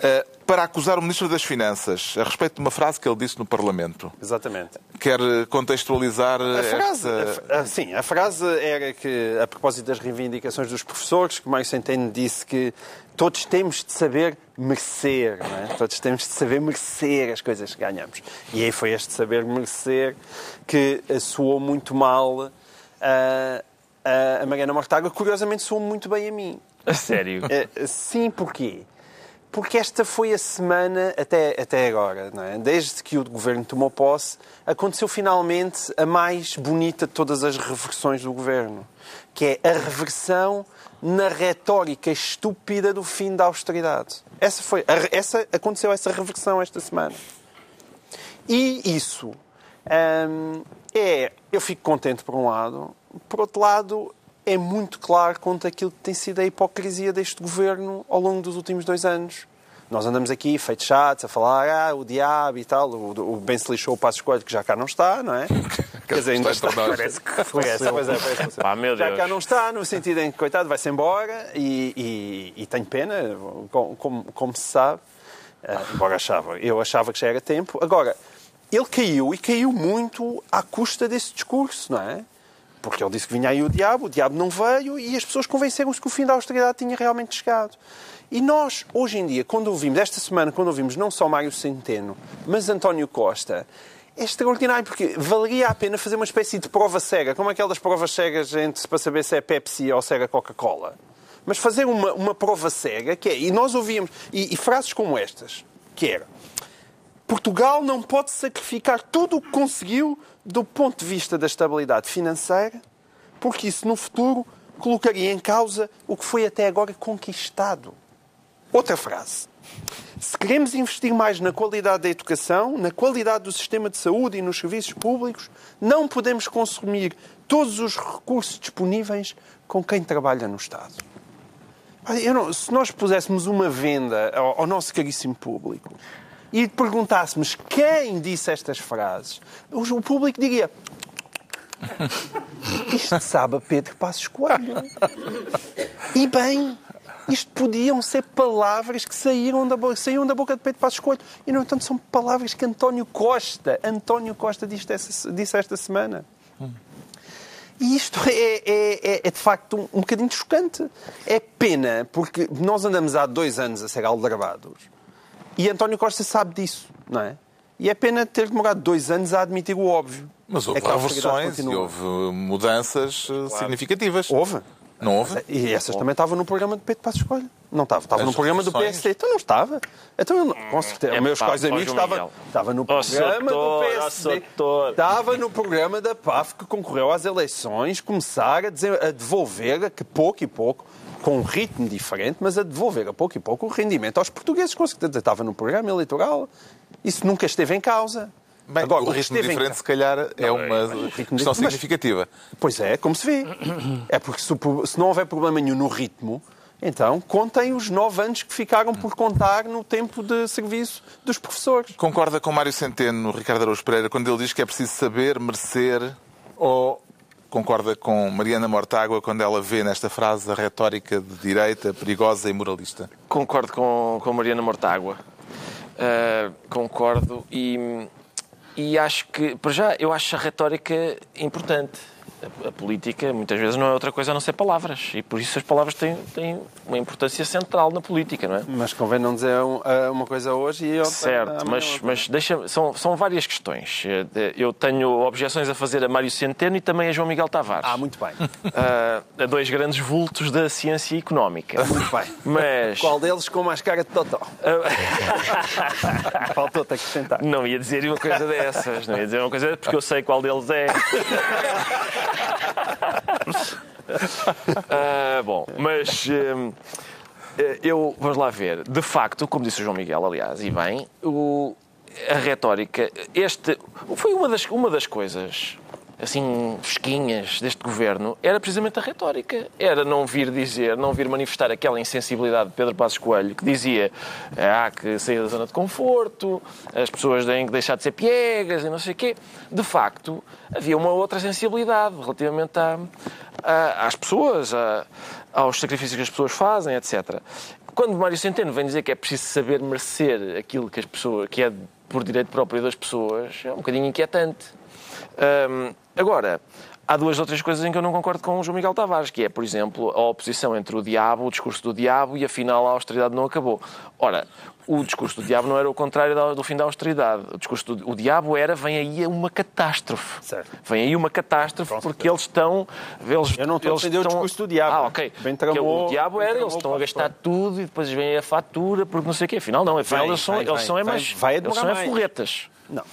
eh, para acusar o Ministro das Finanças a respeito de uma frase que ele disse no Parlamento. Exatamente. Quer contextualizar A frase, esta... a ah, sim, a frase era que, a propósito das reivindicações dos professores, que Mário Centeno disse que todos temos de saber merecer, não é? Todos temos de saber merecer as coisas que ganhamos. E aí foi este saber merecer que soou muito mal a, a, a Mariana Mortágua. Curiosamente, soou muito bem a mim. A sério. Eh, Sim, porquê? Porque esta foi a semana, até, até agora, é? desde que o governo tomou posse, aconteceu finalmente a mais bonita de todas as reversões do governo, que é a reversão na retórica estúpida do fim da austeridade. Essa foi, a- essa, aconteceu essa reversão esta semana. E isso hum, é. Eu fico contente por um lado, por outro lado, é muito claro quanto aquilo que tem sido a hipocrisia deste governo ao longo dos últimos dois anos. Nós andamos aqui, feitos chatos, a falar, ah, o diabo e tal. O, o bem se lixou o Passo Escolho, que já cá não está, não é? [LAUGHS] Quer dizer, ainda está. Parece que Parece, pois é, parece que Pá, meu já Deus. cá não está, no sentido em que, coitado, vai-se embora e, e, e tenho pena, como, como, como se sabe, eh, embora achava, eu achava que já era tempo. Agora, ele caiu e caiu muito à custa desse discurso, não é? Porque ele disse que vinha aí o diabo, o diabo não veio e as pessoas convenceram-se que o fim da austeridade tinha realmente chegado. E nós, hoje em dia, quando ouvimos, esta semana, quando ouvimos não só Mário Centeno, mas António Costa, é extraordinário, porque valeria a pena fazer uma espécie de prova cega, como aquelas provas cegas entre, para saber se é Pepsi ou era Coca-Cola. Mas fazer uma, uma prova cega, que é, e nós ouvíamos, e, e frases como estas, que era, Portugal não pode sacrificar tudo o que conseguiu do ponto de vista da estabilidade financeira, porque isso no futuro colocaria em causa o que foi até agora conquistado. Outra frase. Se queremos investir mais na qualidade da educação, na qualidade do sistema de saúde e nos serviços públicos, não podemos consumir todos os recursos disponíveis com quem trabalha no Estado. Não- se nós puséssemos uma venda ao, ao nosso caríssimo público, e perguntássemos quem disse estas frases, o público diria. Isto sabe a Pedro Passos Coelho. E bem, isto podiam ser palavras que saíram da, boca, saíram da boca de Pedro Passos Coelho. E, no entanto, são palavras que António Costa, António Costa disse, disse esta semana. E isto é, é- é- é, de facto um, um bocadinho chocante. É pena, porque nós andamos há dois anos a ser aldrabados e António Costa sabe disso, não é? E é pena ter demorado dois anos a admitir o óbvio. Mas houve É reversões e houve mudanças eh, significativas. Houve. Não houve? E essas também estavam no programa de Pedro Passos Coelho. Não estava. Estava no programa do? PSD. Então não estava. Então, eu não- com certeza. É, meus quais amigos estava, estava no programa do PSD. Estava no programa da PAF que concorreu às eleições, começar a, dizer- a devolver, a que pouco e pouco, com um ritmo diferente, mas a devolver a pouco e pouco o rendimento aos portugueses. Com certeza estava no programa eleitoral. Isso nunca esteve em causa. Bem, Agora, o ritmo em diferente, ca- se calhar, é uma ritmo questão mas- significativa. Pois é, como se vê. É porque se, se não houver problema nenhum no ritmo, então contem os nove anos que ficaram por contar no tempo de serviço dos professores. Concorda com Mário Centeno, Ricardo Araújo Pereira, quando ele diz que é preciso saber merecer ou concorda com Mariana Mortágua quando ela vê nesta frase a retórica de direita perigosa e moralista? Concordo com, com Mariana Mortágua. Uh, concordo e, e acho que, para já, eu acho a retórica importante. A, política muitas vezes não é outra coisa a não ser palavras e por isso as palavras têm, têm uma importância central na política, não é? Mas convém não dizer uma coisa hoje e outra Certo, mas, outra. mas deixa, são, são várias questões. Eh, Eu tenho objeções a fazer a Mário Centeno e também a João Miguel Tavares. Ah, muito bem. Ah, a dois grandes vultos da ciência económica. Muito bem. Mas Qual deles com mais cara de totó? [LAUGHS] Faltou-te acrescentar. não ia dizer uma coisa dessas. Não ia dizer uma coisa dessas porque eu sei qual deles é. [LAUGHS] Ah, bom, mas hum, eh, eu vamos lá ver. De facto, como disse o João Miguel, aliás, e bem, o- a retórica, este foi uma das, uma das coisas assim fresquinhas deste governo era precisamente a retórica. Era não vir dizer, não vir manifestar aquela insensibilidade de Pedro Passos Coelho que dizia "Ah, há que sair da zona de conforto, as pessoas têm que deixar de ser piegas e não sei o quê. De facto, havia uma outra sensibilidade relativamente às pessoas, aos sacrifícios que as pessoas fazem, etc. Quando Mário Centeno vem dizer que é preciso saber merecer aquilo que as pessoas, que é por direito próprio das pessoas, é um bocadinho inquietante. Hum, agora, há duas ou três coisas em que eu não concordo com o João Miguel Tavares, que é, por exemplo, a oposição entre o diabo, o discurso do diabo e afinal a austeridade não acabou. Ora, o discurso do diabo não era o contrário do fim da austeridade. O discurso do o diabo era vem aí uma catástrofe. Certo. Vem aí uma catástrofe porque eles estão... Eles, Eu não estou a defender o estão- discurso do diabo. Ah, ok. Bem tramou- o diabo era, eles estão a gastar tudo e depois vem a fatura porque não sei o quê. Afinal, não. Afinal, Vai, eles são, vai, eles vai, são é mais... vai eles são é forretas. Não.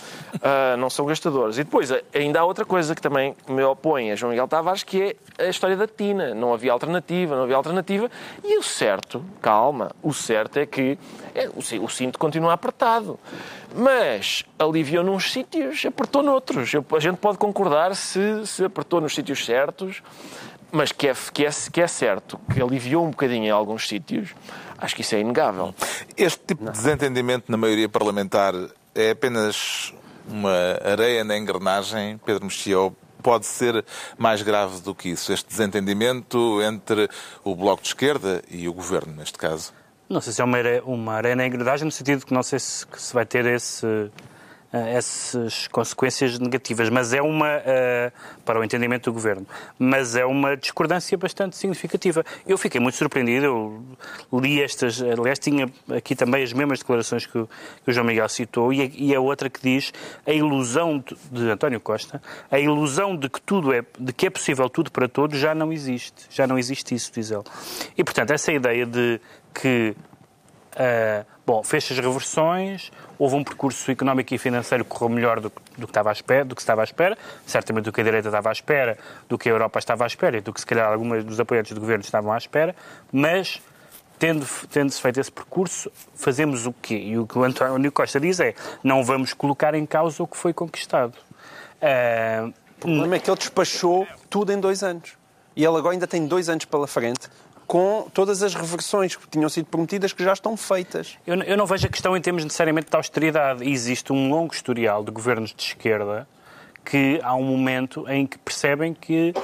Ah, não são gastadores. E depois, a- ainda há outra coisa que também me opõe a João Miguel Tavares, que é a história da Tina. Não havia alternativa, não havia alternativa. E o certo, calma, o certo é que é, o, ci- o cinto continua apertado. Mas aliviou nos sítios, apertou noutros. A gente pode concordar se, se apertou nos sítios certos, mas que é, que, é, que é certo que aliviou um bocadinho em alguns sítios, acho que isso é inegável. Este tipo de desentendimento na maioria parlamentar é apenas uma areia na engrenagem, Pedro Mexia, pode ser mais grave do que isso? Este desentendimento entre o Bloco de Esquerda e o Governo, neste caso? Não sei se é uma, are- uma arena engrenagem, no sentido que não sei se, se vai ter esse, essas consequências negativas, mas é uma, eh, para o entendimento do Governo, mas é uma discordância bastante significativa. Eu fiquei muito surpreendido, eu li estas, aliás, tinha aqui também as mesmas declarações que o, que o João Miguel citou, e a, e a outra que diz a ilusão de, de António Costa, a ilusão de que tudo é, de que é possível tudo para todos já não existe, já não existe isso, diz ele. E, portanto, essa ideia de que Uh, bom, fez as reversões, houve um percurso económico e financeiro que correu melhor do, do que estava à espera, do que estava à espera, certamente do que a direita estava à espera, do que a Europa estava à espera e do que se calhar alguns dos apoiantes do governo estavam à espera, mas tendo, tendo-se feito esse percurso, fazemos o quê? E o que o António Costa diz é, não vamos colocar em causa o que foi conquistado. Uh, O problema é que ele despachou tudo em dois anos. E ele agora ainda tem dois anos pela frente com todas as reversões que tinham sido prometidas que já estão feitas. Eu, eu não vejo a questão em termos necessariamente de austeridade. Existe um longo historial de governos de esquerda que há um momento em que percebem que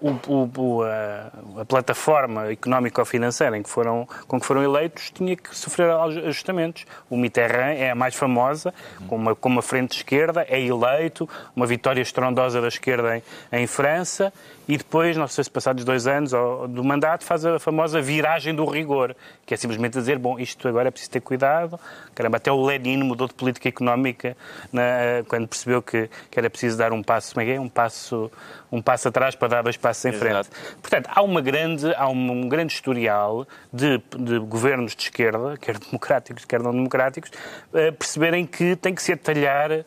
o, o, a, a, plataforma económico-financeira em que foram, com que foram eleitos tinha que sofrer ajustamentos. O Mitterrand é a mais famosa, com uma, com uma frente de esquerda, é eleito, uma vitória estrondosa da esquerda em, em França, e depois, não sei se passados dois anos do mandato, faz a famosa viragem do rigor, que é simplesmente dizer, bom, isto agora é preciso ter cuidado. Caramba, até o Lenin mudou de política económica na, quando percebeu que, que, era preciso dar um passo, como é que é? Um passo, um passo atrás para dar dois passos em frente. Exato. Portanto, há, uma grande, há um, grande historial de, de, governos de esquerda, quer democráticos, quer não democráticos, uh, perceberem que tem que se atalhar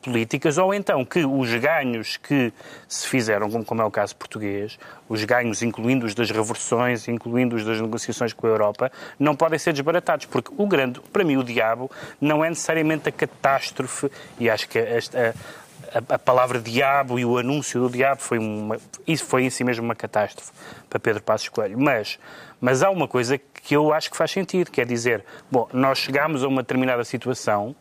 políticas, ou então que os ganhos que se fizeram, como, como é o caso português, os ganhos, incluindo os das reversões, incluindo os das negociações com a Europa, não podem ser desbaratados, porque o grande, para mim, o diabo não é necessariamente a catástrofe, e acho que esta, a, a, palavra diabo e o anúncio do diabo foi uma, isso foi em si mesmo uma catástrofe para Pedro Passos Coelho. Mas, mas há uma coisa que eu acho que faz sentido, que é dizer, bom, nós chegamos a uma determinada situação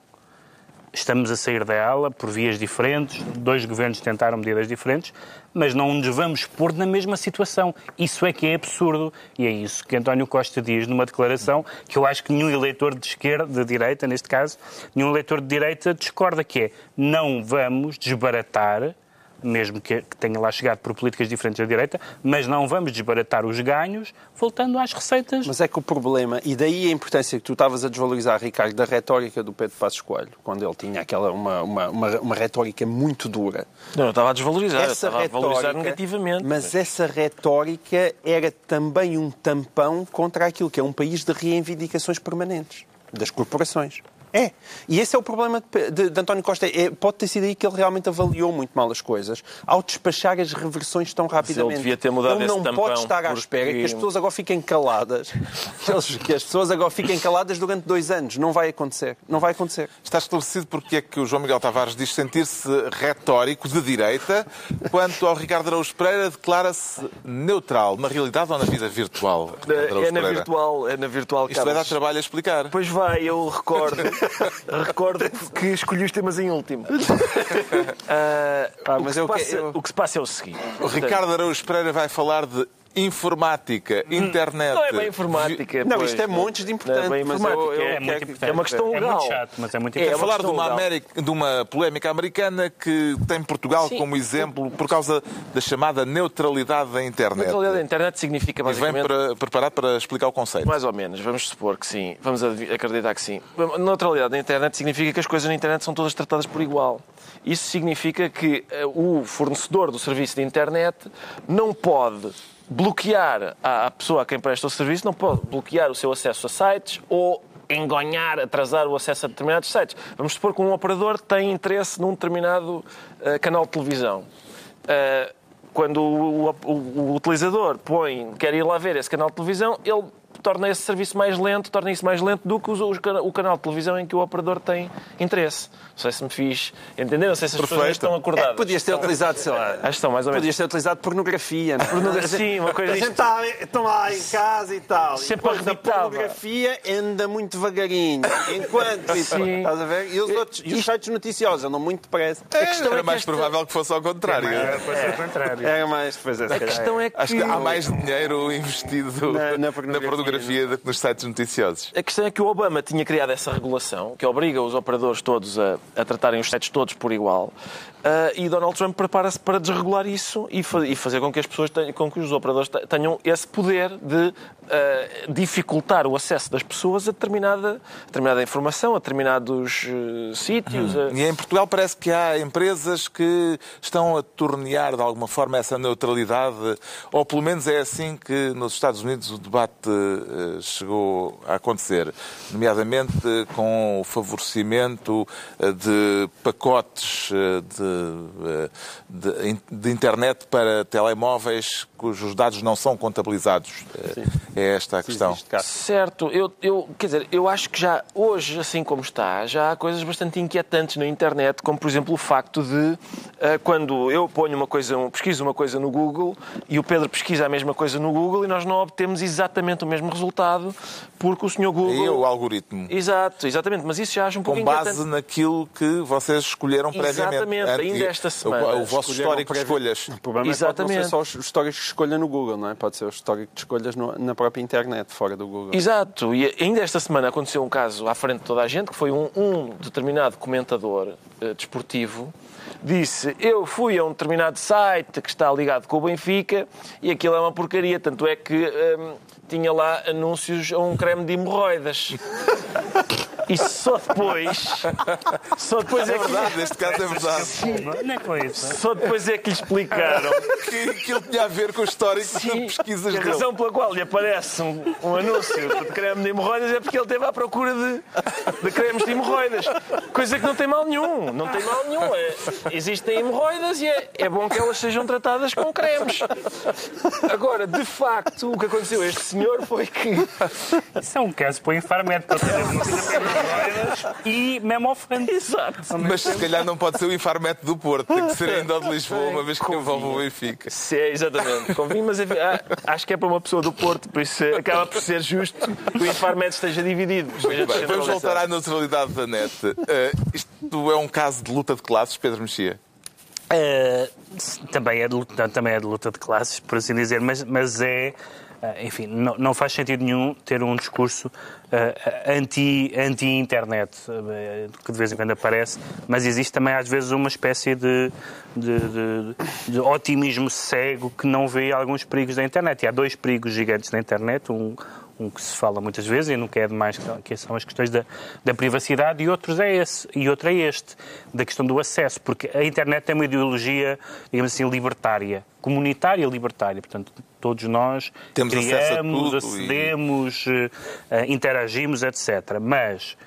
estamos a sair dela por vias diferentes, dois governos tentaram medidas diferentes, mas não nos vamos pôr na mesma situação. Isso é que é absurdo. E é isso que António Costa diz numa declaração que eu acho que nenhum eleitor de esquerda, de direita, neste caso, nenhum eleitor de direita discorda, que é não vamos desbaratar mesmo que, tenha lá chegado por políticas diferentes da direita, mas não vamos desbaratar os ganhos voltando às receitas. Mas é que o problema, e daí a importância que tu estavas a desvalorizar, Ricardo, da retórica do Pedro Passos Coelho, quando ele tinha aquela uma, uma, uma, uma retórica muito dura. Não, eu estava a desvalorizar, essa estava retórica, a valorizar negativamente. Mas, mas essa retórica era também um tampão contra aquilo que é um país de reivindicações permanentes das corporações. É. E esse é o problema de, de, de António Costa. É, pode ter sido aí que ele realmente avaliou muito mal as coisas ao despachar as reversões tão rapidamente. Ele devia ter mudado ele não pode estar à espera que as pessoas agora fiquem caladas. [LAUGHS] que as pessoas agora fiquem caladas durante dois anos. Não vai acontecer. Não vai acontecer. Está esclarecido porque é que o João Miguel Tavares diz sentir-se retórico de direita, quanto ao Ricardo Araújo Pereira declara-se neutral, na realidade ou na vida virtual? É na virtual, é na virtual. Isto vai dar trabalho a explicar. Pois vai, eu recordo. [LAUGHS] [LAUGHS] Recordo que escolhi os temas em último. Uh, [LAUGHS] ah, mas o, que passa, eu... o que se passa é o seguinte. O Ricardo Araújo Pereira vai falar de informática, hum. internet. Não é bem informática. Não, isto é montes de importante. Não é, bem informática. Eu, eu, é, muito importante. é uma questão legal. É muito chato, mas é muito importante. É, falar de uma, América, de uma polémica americana que tem Portugal Sim. como exemplo por causa da chamada neutralidade da internet. Neutralidade da internet significa basicamente... E vem para, preparado para explicar o conceito. Mais ou menos. Vamos supor que sim. Vamos acreditar que sim. Neutralidade da internet significa que as coisas na internet são todas tratadas por igual. Isso significa que uh, o fornecedor do serviço de internet não pode bloquear a pessoa a quem presta o serviço, não pode bloquear o seu acesso a sites ou engonhar, atrasar o acesso a determinados sites. Vamos supor que um operador tem interesse num determinado uh, canal de televisão. Uh, quando o, o, o, utilizador põe, quer ir lá ver esse canal de televisão, ele torna esse serviço mais lento, torna isso mais lento do que o, o canal de televisão em que o operador tem interesse. Não sei se me fiz entender, não sei se as Perfeito. pessoas estão acordadas. É, podias ter utilizado, sei lá. Acho que estão mais ou menos. Podias ter utilizado pornografia. Não? É? Pornografia, sim, uma coisa. A gente está, estão lá em casa e tal. Sempre enquanto a pornografia anda muito devagarinho. Enquanto. [LAUGHS] sim. Estás a ver? E os, outros, e os sites noticiosos andam muito depressa. É, era é mais esta... provável que fosse ao contrário. Era, é, ao contrário. Era mais. Pois é, a questão é que. Acho que há mais dinheiro investido na, na pornografia, na pornografia do que nos sites noticiosos. A questão é que o Obama tinha criado essa regulação que obriga os operadores todos a, a tratarem os sites todos por igual. Uh, e Donald Trump prepara-se para desregular isso e, fa e, fazer com que as pessoas tenham, com que os operadores tenham esse poder de uh, dificultar o acesso das pessoas a determinada, determinada informação, a determinados uh, sítios. Uhum. A... E em Portugal parece que há empresas que estão a tornear de alguma forma essa neutralidade, ou pelo menos é assim que nos Estados Unidos o debate chegou a acontecer, nomeadamente com o favorecimento de pacotes de de, de, internet para telemóveis cujos dados não são contabilizados. Sim. É esta a questão. Certo, eu, eu, quer dizer, eu acho que já hoje, assim como está, já há coisas bastante inquietantes na internet, como por exemplo o facto de quando eu ponho uma coisa, pesquiso uma coisa no Google e o Pedro pesquisa a mesma coisa no Google e nós não obtemos exatamente o mesmo resultado porque o senhor Google. Aí é o algoritmo. Exato, exatamente, mas isso já acho um pouco Com base inquietante. naquilo que vocês escolheram previamente. Exatamente, Antes- ainda esta o- semana O, vosso Escolheram histórico de escolhas. O problema é que pode não Exatamente. ser só os históricos de escolha no Google, não é? Pode ser o histórico de escolhas no- na própria internet, fora do Google. Exato, e ainda esta semana aconteceu um caso à frente de toda a gente, que foi um, um determinado comentador eh, desportivo disse eu fui a um determinado site que está ligado com o Benfica e aquilo é uma porcaria, tanto é que hum, tinha lá anúncios a um creme de hemorroidas. E só depois, só depois é É que verdade, neste caso é verdade. Não é com isso. só depois é que lhe explicaram Que aquilo tinha a ver com o histórico de pesquisas que a dele. razão pela qual lhe aparece um, um anúncio de creme de hemorroidas é porque ele esteve à procura de, de cremes de hemorroidas. Coisa que não tem mal nenhum. Não tem mal nenhum. É, existem hemorroidas e é, é bom que elas sejam tratadas com cremes. Agora, de facto, o que aconteceu este senhor foi que. Isso é um caso para o Infarmed, para e mesmo ao frente. Exato. Mas se calhar não pode ser o Infarmete do Porto, tem que ser ainda o de Lisboa, uma vez que envolve o Benfica. Se é, exatamente. Convém, mas enfim, ah, acho que é para uma pessoa do Porto, por isso acaba por ser justo que o Infarmed esteja dividido. Bem, vamos voltar à neutralidade da net. Eh, isto é um caso de luta de classes, Pedro Mexia? Uh, também, é de luta, também é de luta de classes, por assim dizer, mas, mas é. Uh, Enfim, não, não faz sentido nenhum ter um discurso uh, anti- anti-internet, uh, que de vez em quando aparece, mas existe também às vezes uma espécie de, de, de- de otimismo cego que não vê alguns perigos da internet. E há dois perigos gigantes da internet, um, que se fala muitas vezes e nunca é demais, que são as questões da, da privacidade, e outros é esse, e outro é este, da questão do acesso, porque a internet é uma ideologia, digamos assim, libertária, comunitária libertária, portanto, todos nós Temos criamos, tudo e- acedemos, eh, eh, interagimos, etc. Mas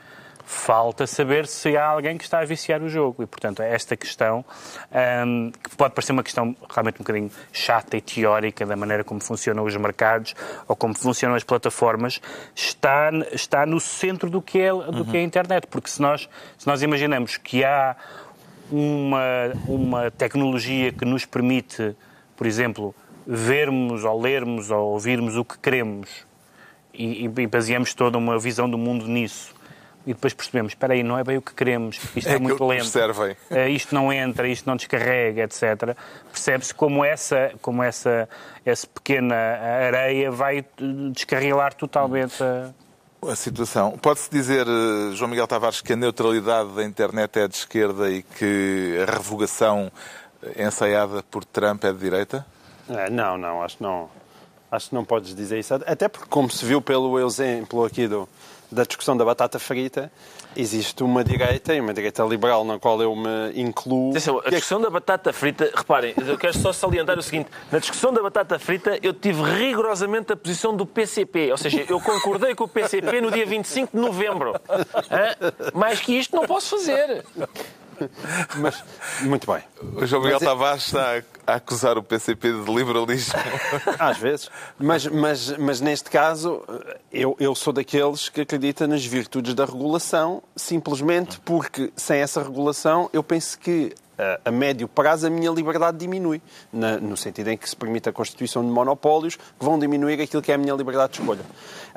falta saber se há alguém que está a viciar o jogo. E, portanto, esta questão, ahm, que pode parecer uma questão realmente um bocadinho chata e teórica da maneira como funcionam os mercados ou como funcionam as plataformas, está, está no centro do que é, do que é a internet. Porque se nós, se nós imaginamos que há uma, uma tecnologia que nos permite, por exemplo, vermos ou lermos ou ouvirmos o que queremos e- e baseamos toda uma visão do mundo nisso. E depois percebemos, espera aí, não é bem o que queremos, isto é, É muito lento, servem. eh, isto não entra, isto não descarrega, etc. Percebe-se como essa, como essa, essa pequena areia vai eh, descarrilar totalmente a... A situação. Pode-se dizer, eh, João Miguel Tavares, que a neutralidade da internet é de esquerda e que a revogação eh, ensaiada por Trump é de direita? É, não, não, acho que não. Acho que não podes dizer isso. Até porque, como se viu pelo exemplo aqui do, da discussão da batata frita, existe uma direita e uma direita liberal na qual eu me incluo. Atenção, a é- discussão da batata frita, reparem, eu quero só salientar o seguinte: na discussão da batata frita, eu tive rigorosamente a posição do PCP, ou seja, eu concordei com o PCP no dia 25 de novembro. Hã? Mais que isto não posso fazer. [LAUGHS] Mas, muito bem. O João Miguel Mas é- Tavares está a acusar o PCP de liberalismo. [LAUGHS] Às vezes. Mas, mas, mas neste caso, eu, eu sou daqueles que acredita nas virtudes da regulação, simplesmente porque sem essa regulação eu penso que a, a médio prazo a minha liberdade diminui. Na- no sentido em que se permite a constituição de monopólios que vão diminuir aquilo que é a minha liberdade de escolha.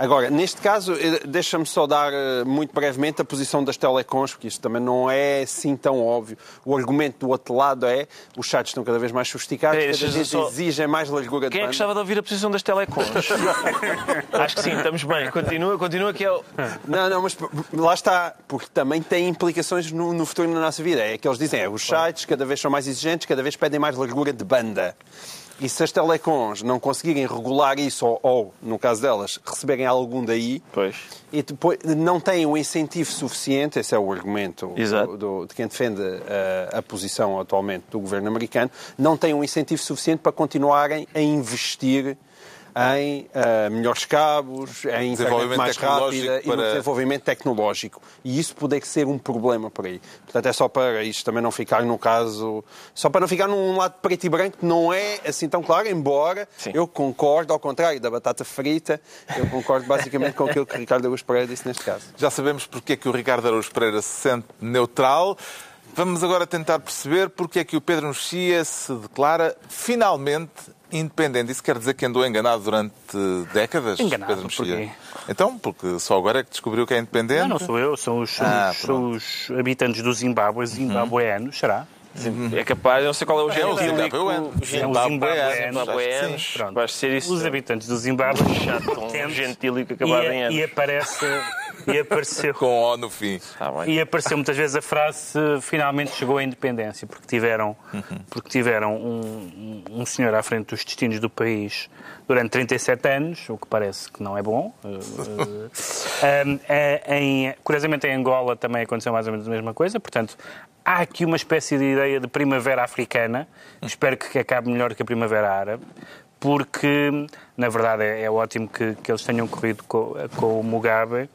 Agora, neste caso, eh, deixa-me só dar eh, muito brevemente a posição das telecons, porque isto também não é assim tão óbvio. O argumento do outro lado é os sites estão cada vez mais sofisticados, Peraí, cada vez só- exigem mais largura de Quem é que banda. gostava de ouvir a posição das telecons? [LAUGHS] Acho que sim, estamos bem. Continua, continua que é o. Não, não, mas lá está, porque também tem implicações no, no futuro na nossa vida. É que eles dizem, é, os sites cada vez são mais exigentes, cada vez pedem mais largura de banda. E se as telecons não conseguirem regular isso, ou, ou, no caso delas, receberem algum daí, Pois. e depois não têm o incentivo suficiente, esse é o argumento do- do- de quem defende eh, a posição atualmente do governo americano, não têm um incentivo suficiente para continuarem a investir em uh, melhores cabos, em internet mais rápida e no desenvolvimento tecnológico. E isso poderia ser um problema por aí. Portanto, é só para isto também não ficar no caso... Só para não ficar num lado preto e branco que não é assim tão claro, embora Sim. eu concordo, ao contrário da batata frita, eu concordo basicamente com aquilo que o Ricardo Araújo Pereira disse neste caso. Já sabemos porque é que o Ricardo Araújo Pereira se sente neutral. Vamos agora tentar perceber porque é que o Pedro Mexia se declara finalmente independente. Isso quer dizer que andou enganado durante décadas, enganado, Pedro Mexia? Então, porque só agora é que descobriu que é independente? Não, não sou eu, são os, ah, são os habitantes do Zimbábue, zimbabueanos, será? É capaz, não sei qual é o género. É o zimbabueanos. Vai ser isso. Os habitantes do Zimbábue. Chato, com gentílico acabado em anos. E aparece e apareceu. Com O no fim. Ah, e apareceu muitas vezes a frase finalmente chegou à independência, porque tiveram, uhum. porque tiveram um, um senhor à frente dos destinos do país durante 37 anos, o que parece que não é bom. um, em, curiosamente, em Angola também aconteceu mais ou menos a mesma coisa, portanto, há aqui uma espécie de ideia de primavera africana, espero que acabe melhor que a primavera árabe, porque, na verdade, é, é ótimo que, que, eles tenham corrido com, com o Mugabe, eh,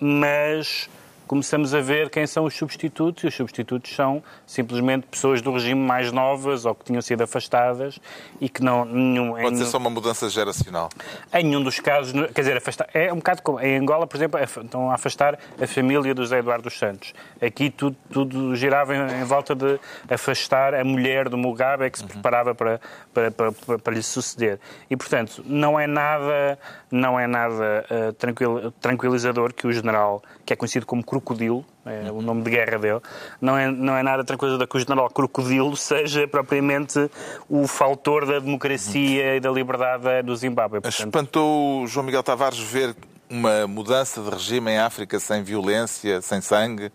mas começamos a ver quem são os substitutos, e os substitutos são simplesmente pessoas do regime mais novas ou que tinham sido afastadas e que não... Nenhum, Pode ser só uma mudança geracional. Em nenhum dos casos, quer dizer, afastar, é um bocado como... Em Angola, por exemplo, estão a afastar a família do José Eduardo dos Santos. Aqui tudo, tudo girava em, em, volta de afastar a mulher do Mugabe que se uhum. preparava para, para, para, para, para lhe suceder. E, portanto, não é nada, não é nada uh, tranquil, tranquilizador que o general, que é conhecido como Crocodilo, é o nome de guerra dele, não é, não é nada tranquilo que o general Crocodilo seja propriamente o faltor da democracia e da liberdade do Zimbábue. Portanto... Espantou João Miguel Tavares ver uma mudança de regime em África sem violência, sem sangue?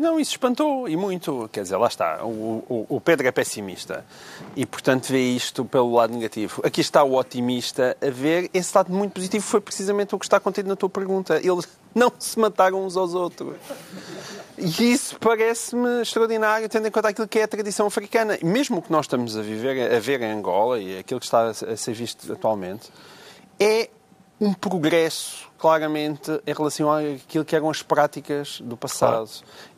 Não, isso espantou e muito. Quer dizer, lá está. O, o, o, Pedro é pessimista e, portanto, vê isto pelo lado negativo. Aqui está o otimista a ver esse lado muito positivo. Foi precisamente o que está contido na tua pergunta. Eles [LAUGHS] não se mataram uns aos outros. E isso parece-me extraordinário, tendo em conta aquilo que é a tradição africana. Mesmo o que nós estamos a, viver, a ver em Angola e aquilo que está a ser visto atualmente, é um progresso, claramente, em relação àquilo que eram as práticas do passado.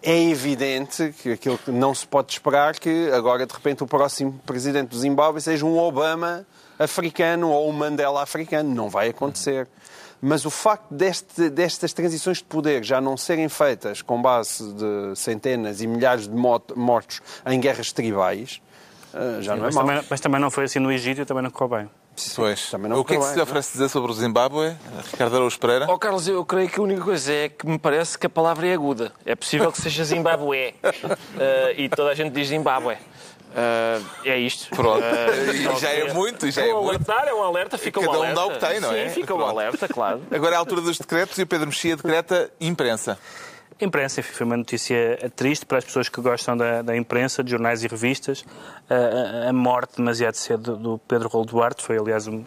É evidente que aquilo que não se pode esperar que agora, de repente, o próximo presidente do Zimbábue seja um Obama africano ou um Mandela africano. Não vai acontecer. Mas o facto deste, destas transições de poder já não serem feitas com base de centenas e milhares de mortos em guerras tribais, eh, já Sim, não é mas, também, mas também não foi assim no Egito e também não correu bem. Pois. o que é que se lhe oferece dizer sobre o Zimbábue, Ricardo Araújo Pereira? Oh, Carlos, eu creio que a única coisa é que me parece que a palavra é aguda. É possível que seja Zimbábue. uh, [LAUGHS] e toda a gente diz Zimbábue. Uh, é isto. Pronto. Uh, já é muito, já é muito. Alertar, é um alerta, fica Cada um alerta. Cada um dá o que tem, não Sim, é? Sim, fica o um alerta, claro. Agora é a altura dos decretos e o Pedro Mexia decreta imprensa imprensa. Foi uma notícia triste para as pessoas que gostam da, da imprensa, de jornais e revistas. A, a, morte demasiado cedo do Pedro Rolo Duarte foi, aliás, o,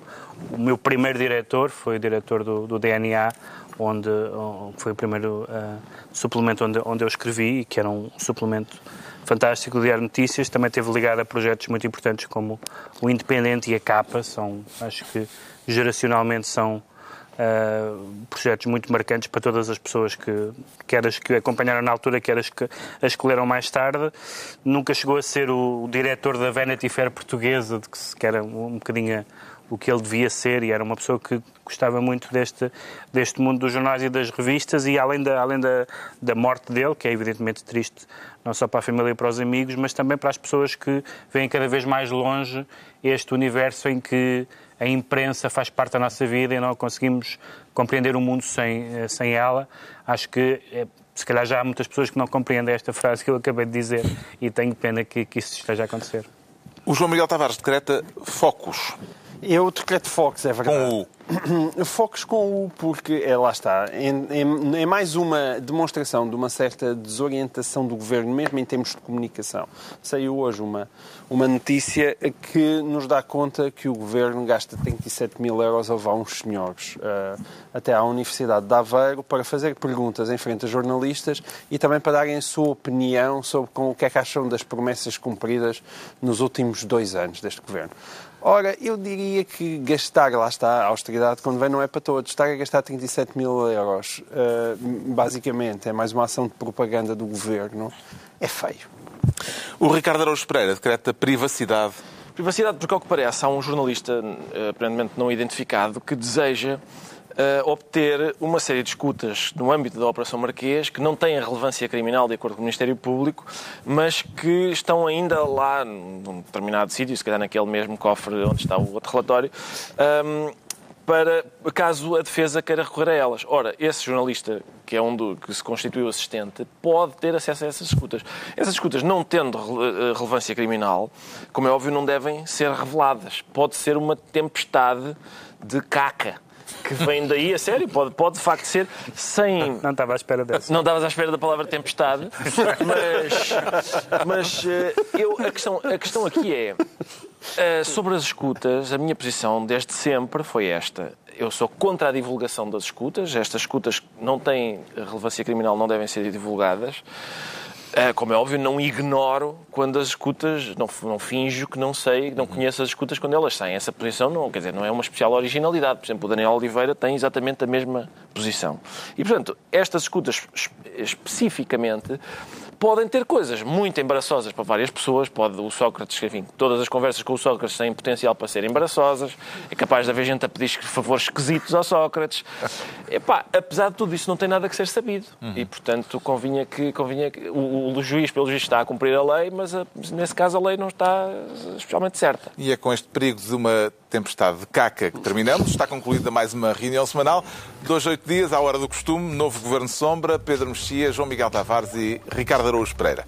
o meu primeiro diretor, foi o diretor do, do DNA, onde, onde, foi o primeiro uh, suplemento onde, onde eu escrevi, que era um suplemento fantástico do Diário Notícias. Também esteve ligado a projetos muito importantes como o Independente e a Capa. São, acho que geracionalmente são Uh, projetos muito marcantes para todas as pessoas que, quer as que acompanharam na altura, quer as que, as que leram mais tarde. Nunca chegou a ser o, o diretor da Vanity Fair portuguesa, de que, que era um, bocadinho o que ele devia ser e era uma pessoa que gostava muito deste, deste mundo dos jornais e das revistas e além, da, além da, da morte dele, que é evidentemente triste não só para a família e para os amigos, mas também para as pessoas que veem cada vez mais longe este universo em que a imprensa faz parte da nossa vida e não conseguimos compreender o mundo sem, eh, sem ela. Acho que eh, se calhar já há muitas pessoas que não compreendem esta frase que eu acabei de dizer e tenho pena que, que isso esteja a acontecer. O João Miguel Tavares decreta focos. Eu decreto focos, é verdade. Com o [CLEARS THROAT] Focos com o, porque é, lá está, é, é, mais uma demonstração de uma certa desorientação do governo, mesmo em termos de comunicação. Saiu hoje uma, uma notícia que nos dá conta que o governo gasta 37 mil euros a levar uns senhores uh, até à Universidade de Aveiro para fazer perguntas em frente a jornalistas e também para darem a sua opinião sobre com o que é que acham das promessas cumpridas nos últimos dois anos deste governo. Ora, eu diria que gastar, lá está, a austeridade, quando vem, não é para todos. Estar a gastar 37 mil euros, uh, basicamente, é mais uma ação de propaganda do governo, é feio. O Ricardo Araújo Pereira decreta privacidade. Privacidade, porque, ao que parece, há um jornalista, eh, aparentemente não identificado, que deseja uh, obter uma série de escutas no âmbito da Operação Marquês que não têm relevância criminal, de acordo com o Ministério Público, mas que estão ainda lá, num determinado sítio, se calhar naquele mesmo cofre onde está o outro relatório, um, para caso a defesa queira recorrer a elas. Ora, esse jornalista, que é um do que se constituiu assistente, pode ter acesso a essas escutas. Essas escutas, não tendo eh, relevância criminal, como é óbvio, não devem ser reveladas. Pode ser uma tempestade de caca que vem daí, a sério, pode, pode de facto ser sem. Não estava à espera dessa. Não estavas à espera da palavra tempestade, mas, mas eh, eu, a, questão, a questão aqui é. Uh, sobre as escutas, a minha posição desde sempre foi esta. Eu sou contra a divulgação das escutas. Estas escutas não têm relevância criminal, não devem ser divulgadas. É, como é óbvio, não ignoro quando as escutas, não, não finjo que não sei, não conheço as escutas quando elas saem. Essa posição não, quer dizer, não é uma especial originalidade. Por exemplo, o Daniel Oliveira tem exatamente a mesma posição. E, portanto, estas escutas especificamente podem ter coisas muito embaraçosas para várias pessoas. Pode o Sócrates, enfim, todas as conversas com o Sócrates têm potencial para serem embaraçosas. É capaz de haver gente a pedir favores esquisitos ao Sócrates. Epá, apesar de tudo isso, não tem nada que ser sabido. Uhum. E, portanto, convinha que, convinha que o, o, juiz, pelo juiz, está a cumprir a lei, mas a, nesse caso a lei não está especialmente certa. E é com este perigo de uma tempestade de caca que terminamos. Está concluída mais uma reunião semanal. Dois, oito dias, à hora do costume, novo Governo Sombra, Pedro Mexia, João Miguel Tavares e Ricardo Araújo Pereira.